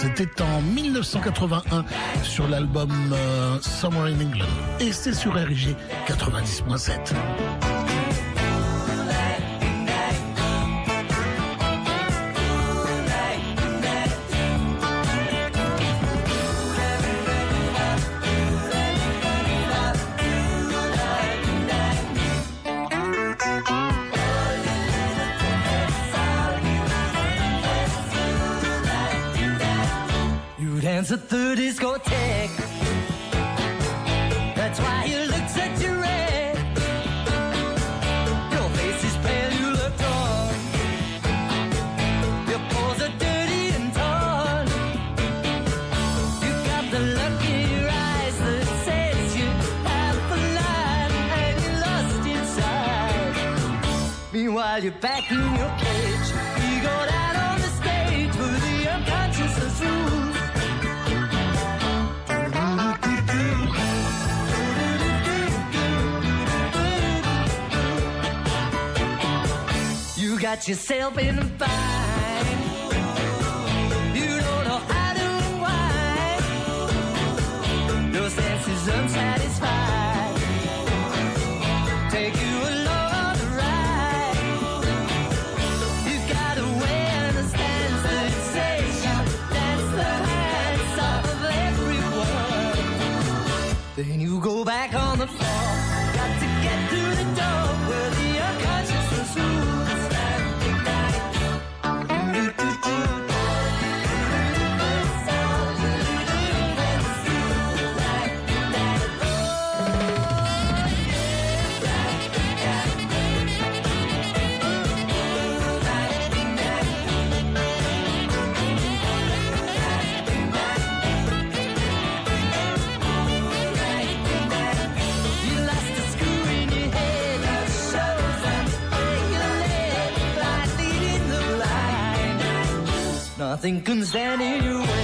C'était en 1981 sur l'album euh, Summer in England et c'est sur RG 90.7. dance at the discotheque. That's why you look such a wreck. Your face is pale, you look torn. Your pores are dirty and torn. You got the your eyes that says you have a line and you're lost inside. Meanwhile, you're back in your got yourself in a bind. You don't know how to unwind. Your senses unsatisfied. Take you along on the ride. You've got a way and a stance that dance the hands of everyone. Then you go back on the Nothing can stand in your way.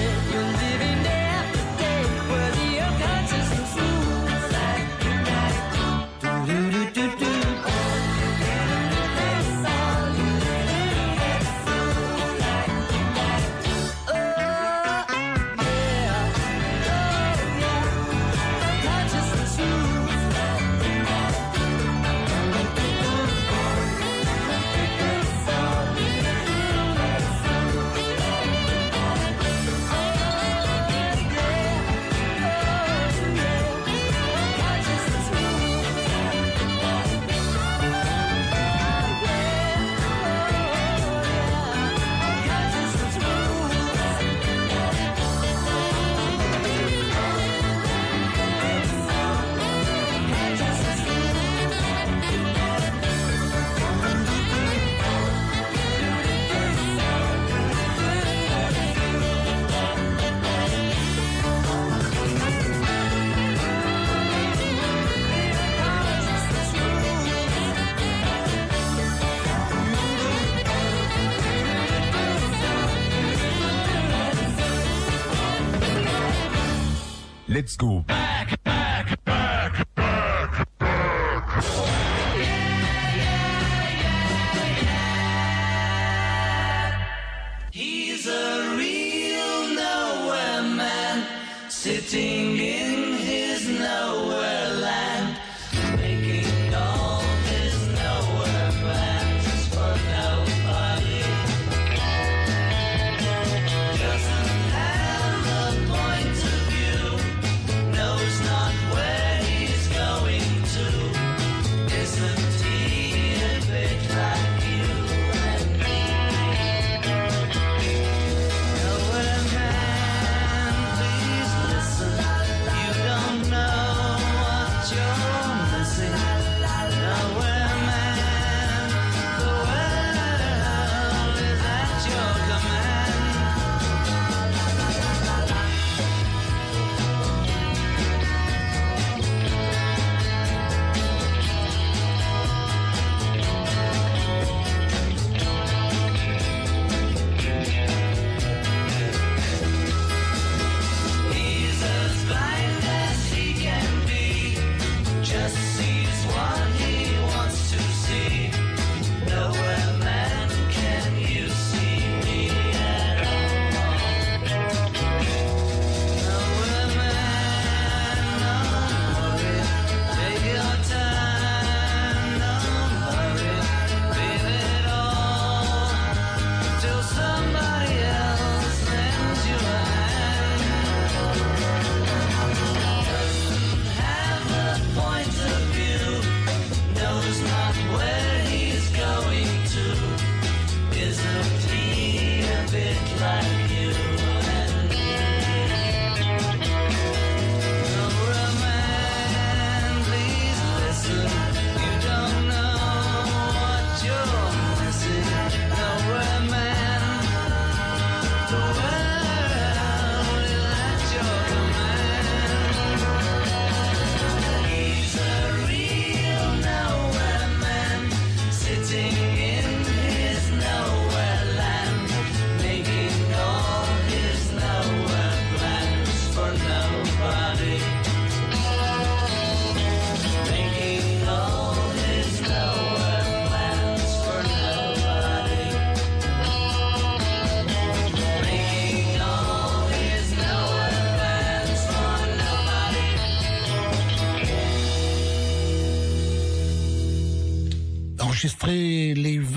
Let's go.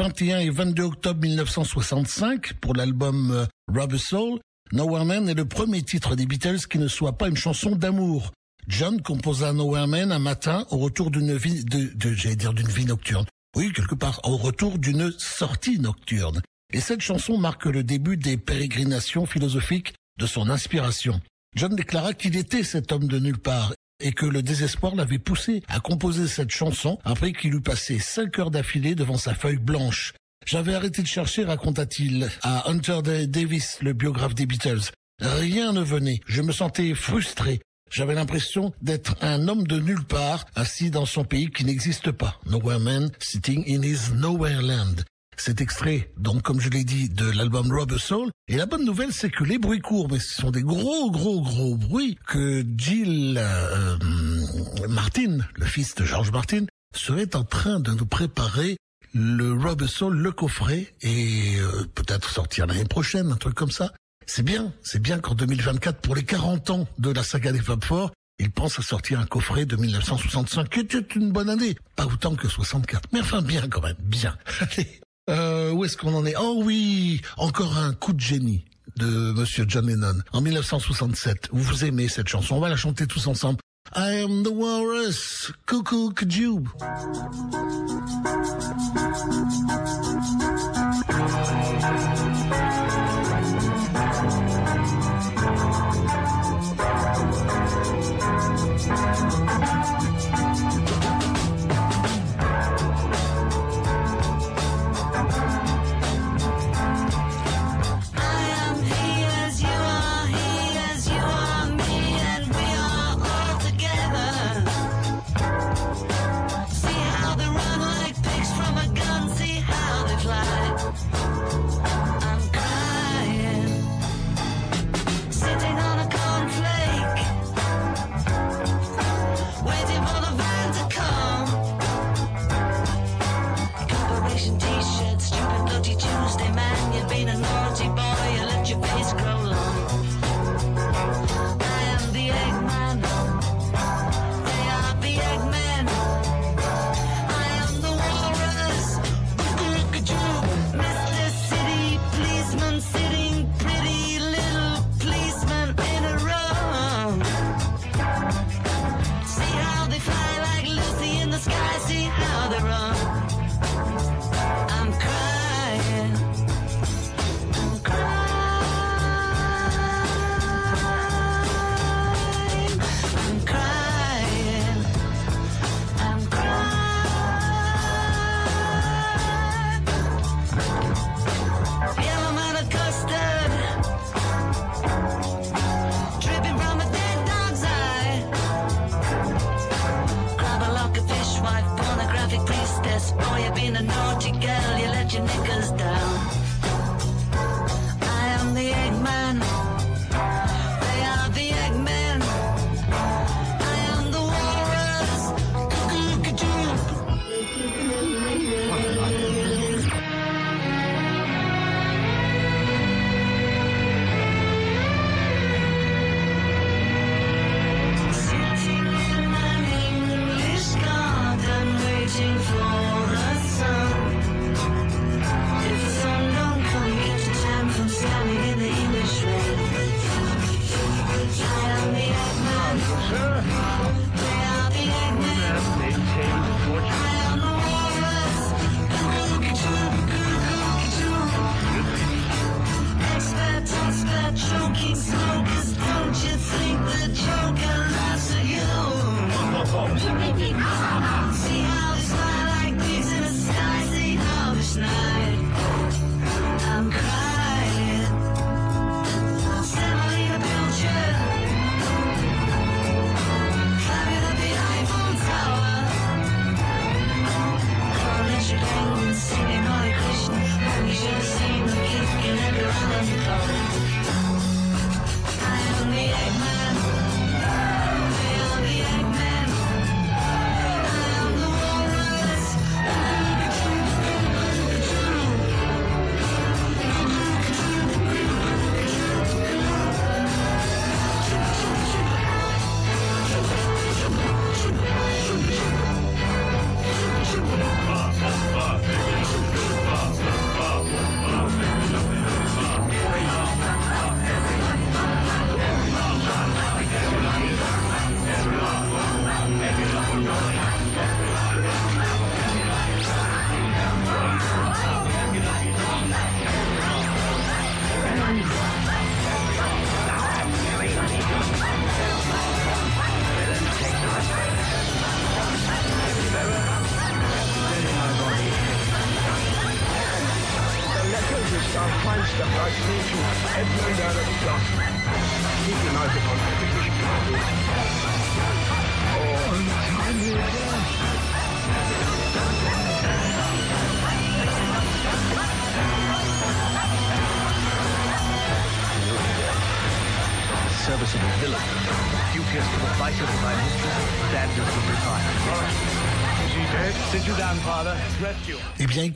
21 et 22 octobre 1965 pour l'album euh, Rubber Soul, Nowhere Man est le premier titre des Beatles qui ne soit pas une chanson d'amour. John composa Nowhere Man un matin au retour d'une vie, de, de- j'allais dire d'une vie nocturne. Oui, quelque part, au retour d'une sortie nocturne. Et cette chanson marque le début des pérégrinations philosophiques de son inspiration. John déclara qu'il était cet homme de nulle part et que le désespoir l'avait poussé à composer cette chanson après qu'il eut passé cinq heures d'affilée devant sa feuille blanche. J'avais arrêté de chercher, raconta-t-il à Hunter Da- Davis, le biographe des Beatles. Rien ne venait. Je me sentais frustré. J'avais l'impression d'être un homme de nulle part, assis dans son pays qui n'existe pas. Nowhere Man sitting in his nowhere land. Cet extrait, donc comme je l'ai dit, de l'album Rubber Soul. Et la bonne nouvelle, c'est que les bruits courts, mais ce sont des gros, gros, gros bruits, que Jill euh, Martin, le fils de George Martin, serait en train de nous préparer le Rubber Soul, le coffret, et euh, peut-être sortir l'année prochaine, un truc comme ça. C'est bien, c'est bien qu'en 2024, pour les 40 ans de la saga des Fab Four, il pense à sortir un coffret de 1965, qui était une bonne année. Pas autant que 64, mais enfin bien quand même, bien. Allez, euh, où est-ce qu'on en est? Oh oui, encore un coup de génie de Monsieur John Lennon en 1967. Vous aimez cette chanson On va la chanter tous ensemble. I am the walrus, cuckoo kajou.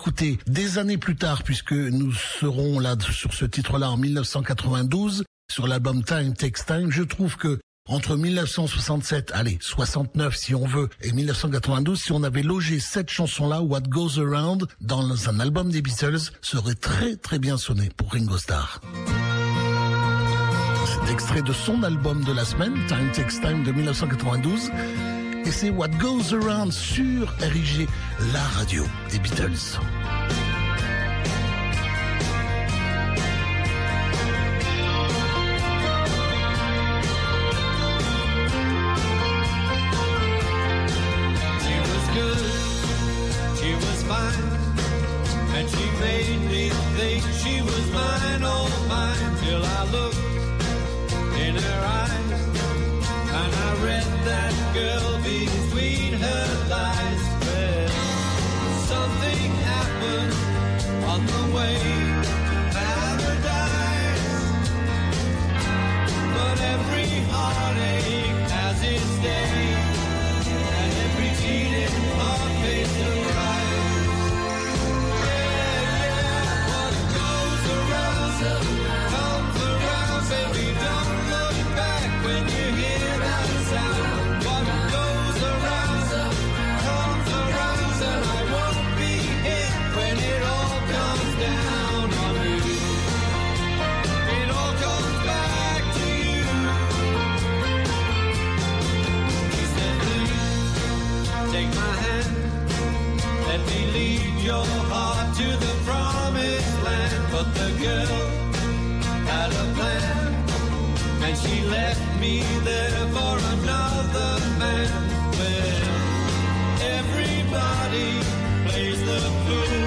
Écoutez, des années plus tard, puisque nous serons là sur ce titre-là en 1992, sur l'album Time Takes Time, je trouve que entre 1967, allez, 69 si on veut, et 1992, si on avait logé cette chanson-là, What Goes Around, dans un album des Beatles, serait très très bien sonné pour Ringo Starr. C'est extrait de son album de la semaine, Time Takes Time de 1992. Et c'est What Goes Around sur RIG, la radio des Beatles. She was mine, oh mine, till I looked in her eyes, that girl between her thighs. Well, something happened on the way to paradise, but every heartache to the promised land. But the girl had a plan, and she left me there for another man. Well, everybody plays the fool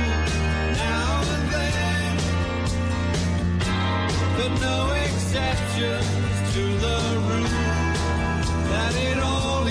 now and then, but no exceptions to the rule that it all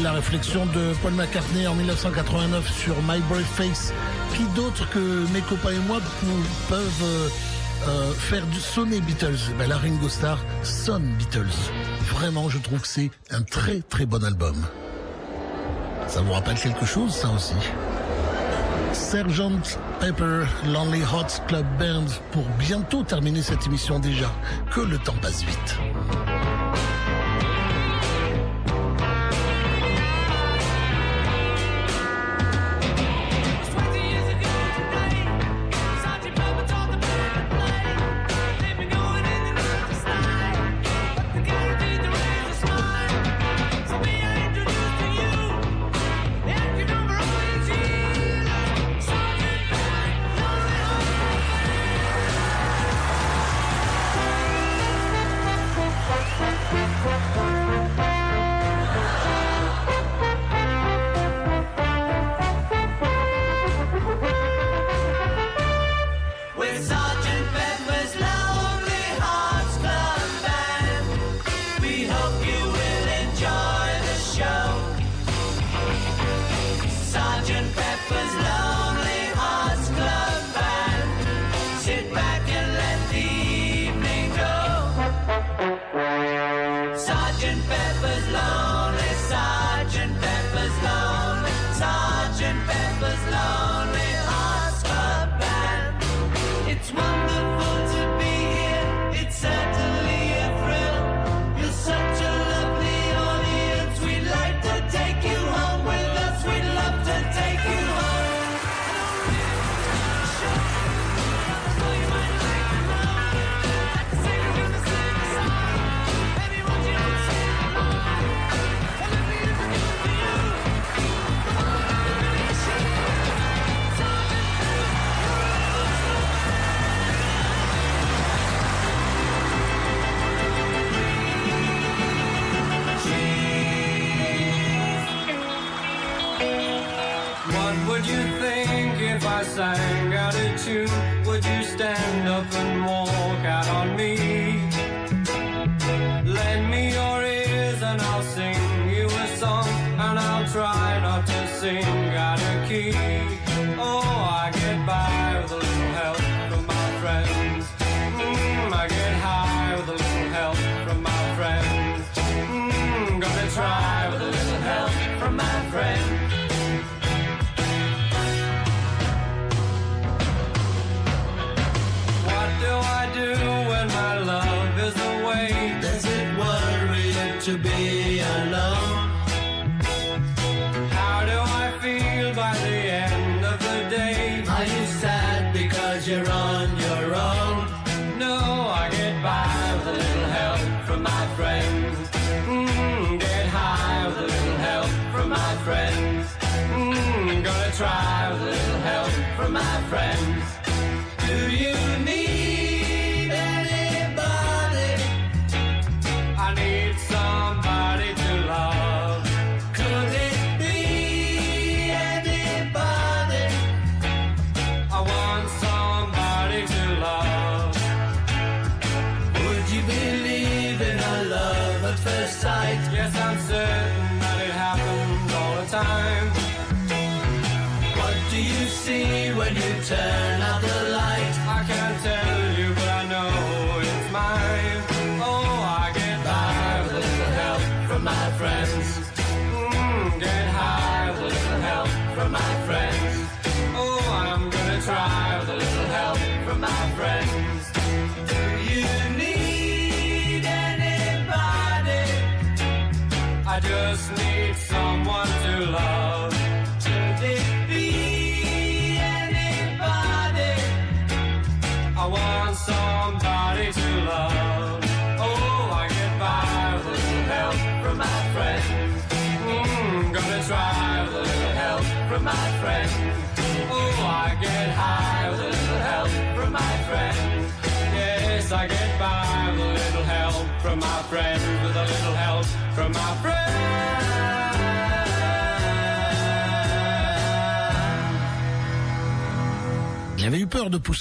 la réflexion de Paul McCartney en 1989 sur My Brave Face. Qui d'autre que mes copains et moi peuvent euh, euh, faire du sonner Beatles? Eh ben, La Ringo Starr sonne Beatles. Vraiment, je trouve que c'est un très très bon album. Ça vous rappelle quelque chose, ça aussi? Sergeant Pepper, Lonely Hearts Club Band, pour bientôt terminer cette émission déjà. Que le temps passe vite.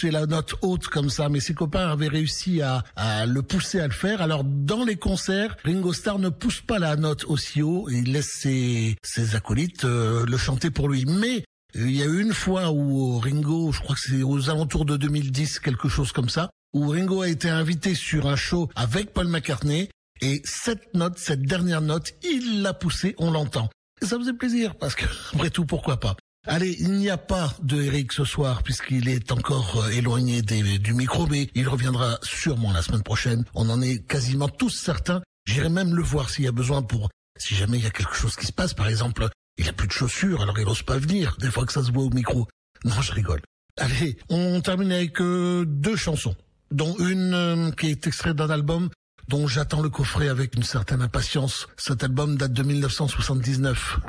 La note haute comme ça, mais ses copains avaient réussi à, à le pousser à le faire. Alors dans les concerts, Ringo Starr ne pousse pas la note aussi haut, il laisse ses, ses acolytes euh, le chanter pour lui. Mais il y a eu une fois où Ringo, je crois que c'est aux alentours de 2010, quelque chose comme ça, où Ringo a été invité sur un show avec Paul McCartney, et cette note, cette dernière note, il l'a poussée, on l'entend. Et ça faisait plaisir, parce que, après tout, pourquoi pas? Allez, il n'y a pas de Eric ce soir puisqu'il est encore euh, éloigné des- du micro, mais il reviendra sûrement la semaine prochaine. On en est quasiment tous certains. J'irai même le voir s'il y a besoin pour, si jamais il y a quelque chose qui se passe. Par exemple, il a plus de chaussures, alors il n'ose pas venir des fois que ça se voit au micro. Non, je rigole. Allez, on termine avec euh, deux chansons, dont une euh, qui est extraite d'un album dont j'attends le coffret avec une certaine impatience. Cet album date de 1979.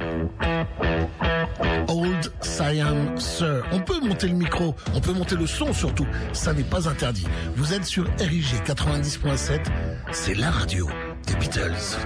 Siam Sir. On peut monter le micro, on peut monter le son surtout, ça n'est pas interdit. Vous êtes sur RIG 90.7, c'est la radio des Beatles.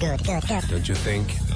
Good. Good, good. Don't you think?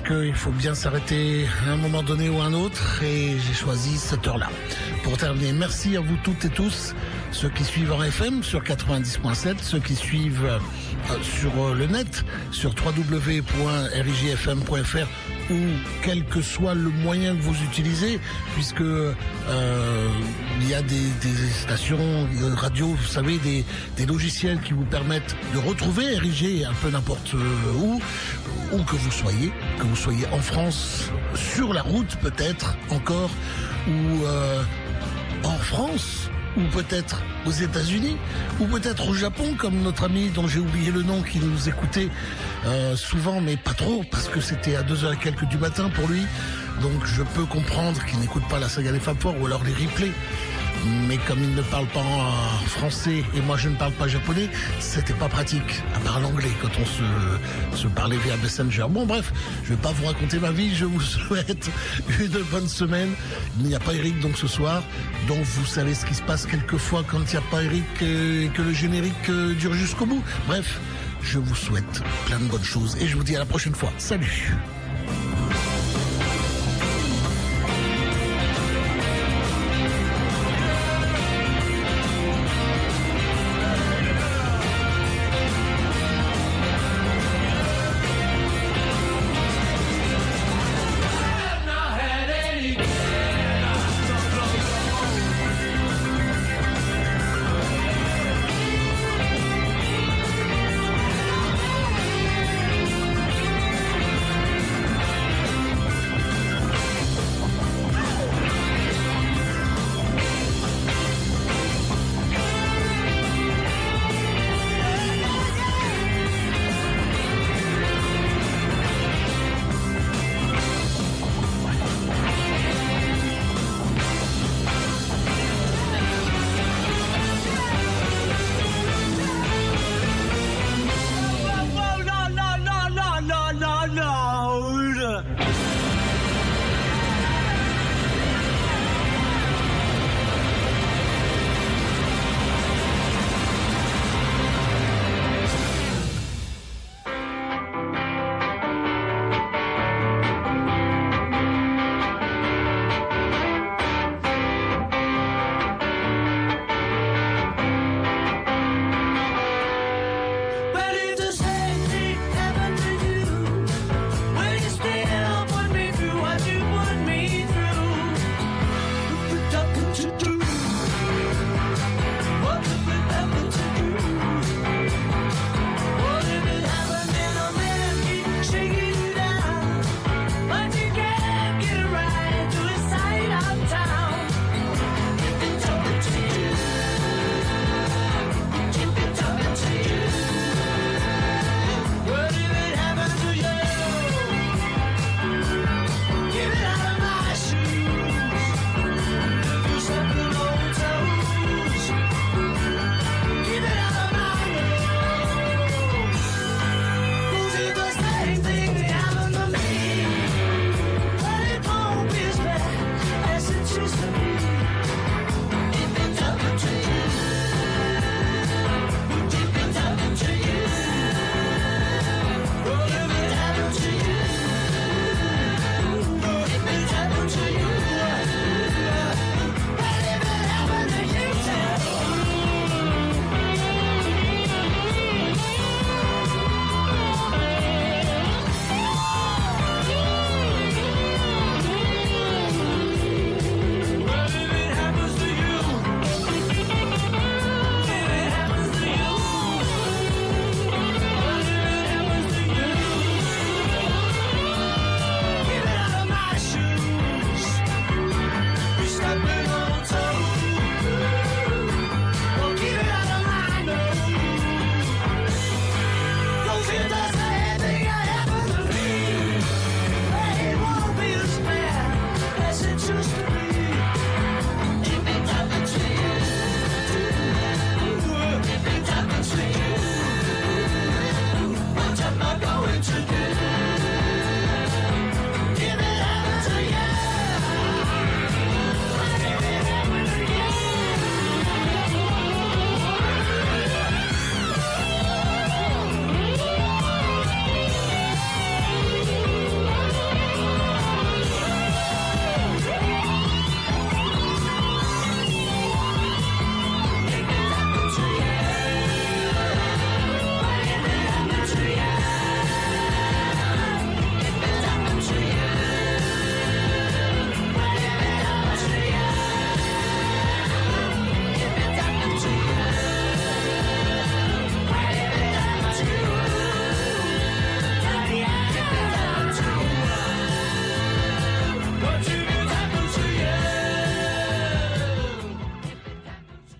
Qu'il faut bien s'arrêter à un moment donné ou à un autre et j'ai choisi cette heure-là. Pour terminer, merci à vous toutes et tous, ceux qui suivent en FM sur 90.7, ceux qui suivent euh, sur euh, le net, sur www.rijfm.fr ou quel que soit le moyen que vous utilisez, puisque euh, il y a des, des stations de radio, vous savez, des, des logiciels qui vous permettent de retrouver RIG un peu n'importe où, où que vous soyez, que vous soyez en France, sur la route peut-être encore, ou euh, en France, ou peut-être aux États-Unis, ou peut-être au Japon, comme notre ami dont j'ai oublié le nom qui nous écoutait euh, souvent, mais pas trop, parce que c'était à 2h et quelques du matin pour lui. Donc je peux comprendre qu'il n'écoute pas la saga des Four ou alors les replays. Mais comme il ne parle pas français et moi je ne parle pas japonais, c'était pas pratique, à part l'anglais quand on se, se parlait via Messenger. Bon bref, je vais pas vous raconter ma vie, je vous souhaite une bonne semaine. Il n'y a pas Eric donc ce soir, donc vous savez ce qui se passe quelquefois quand il n'y a pas Eric euh, et que le générique euh, dure jusqu'au bout. Bref, je vous souhaite plein de bonnes choses et je vous dis à la prochaine fois. Salut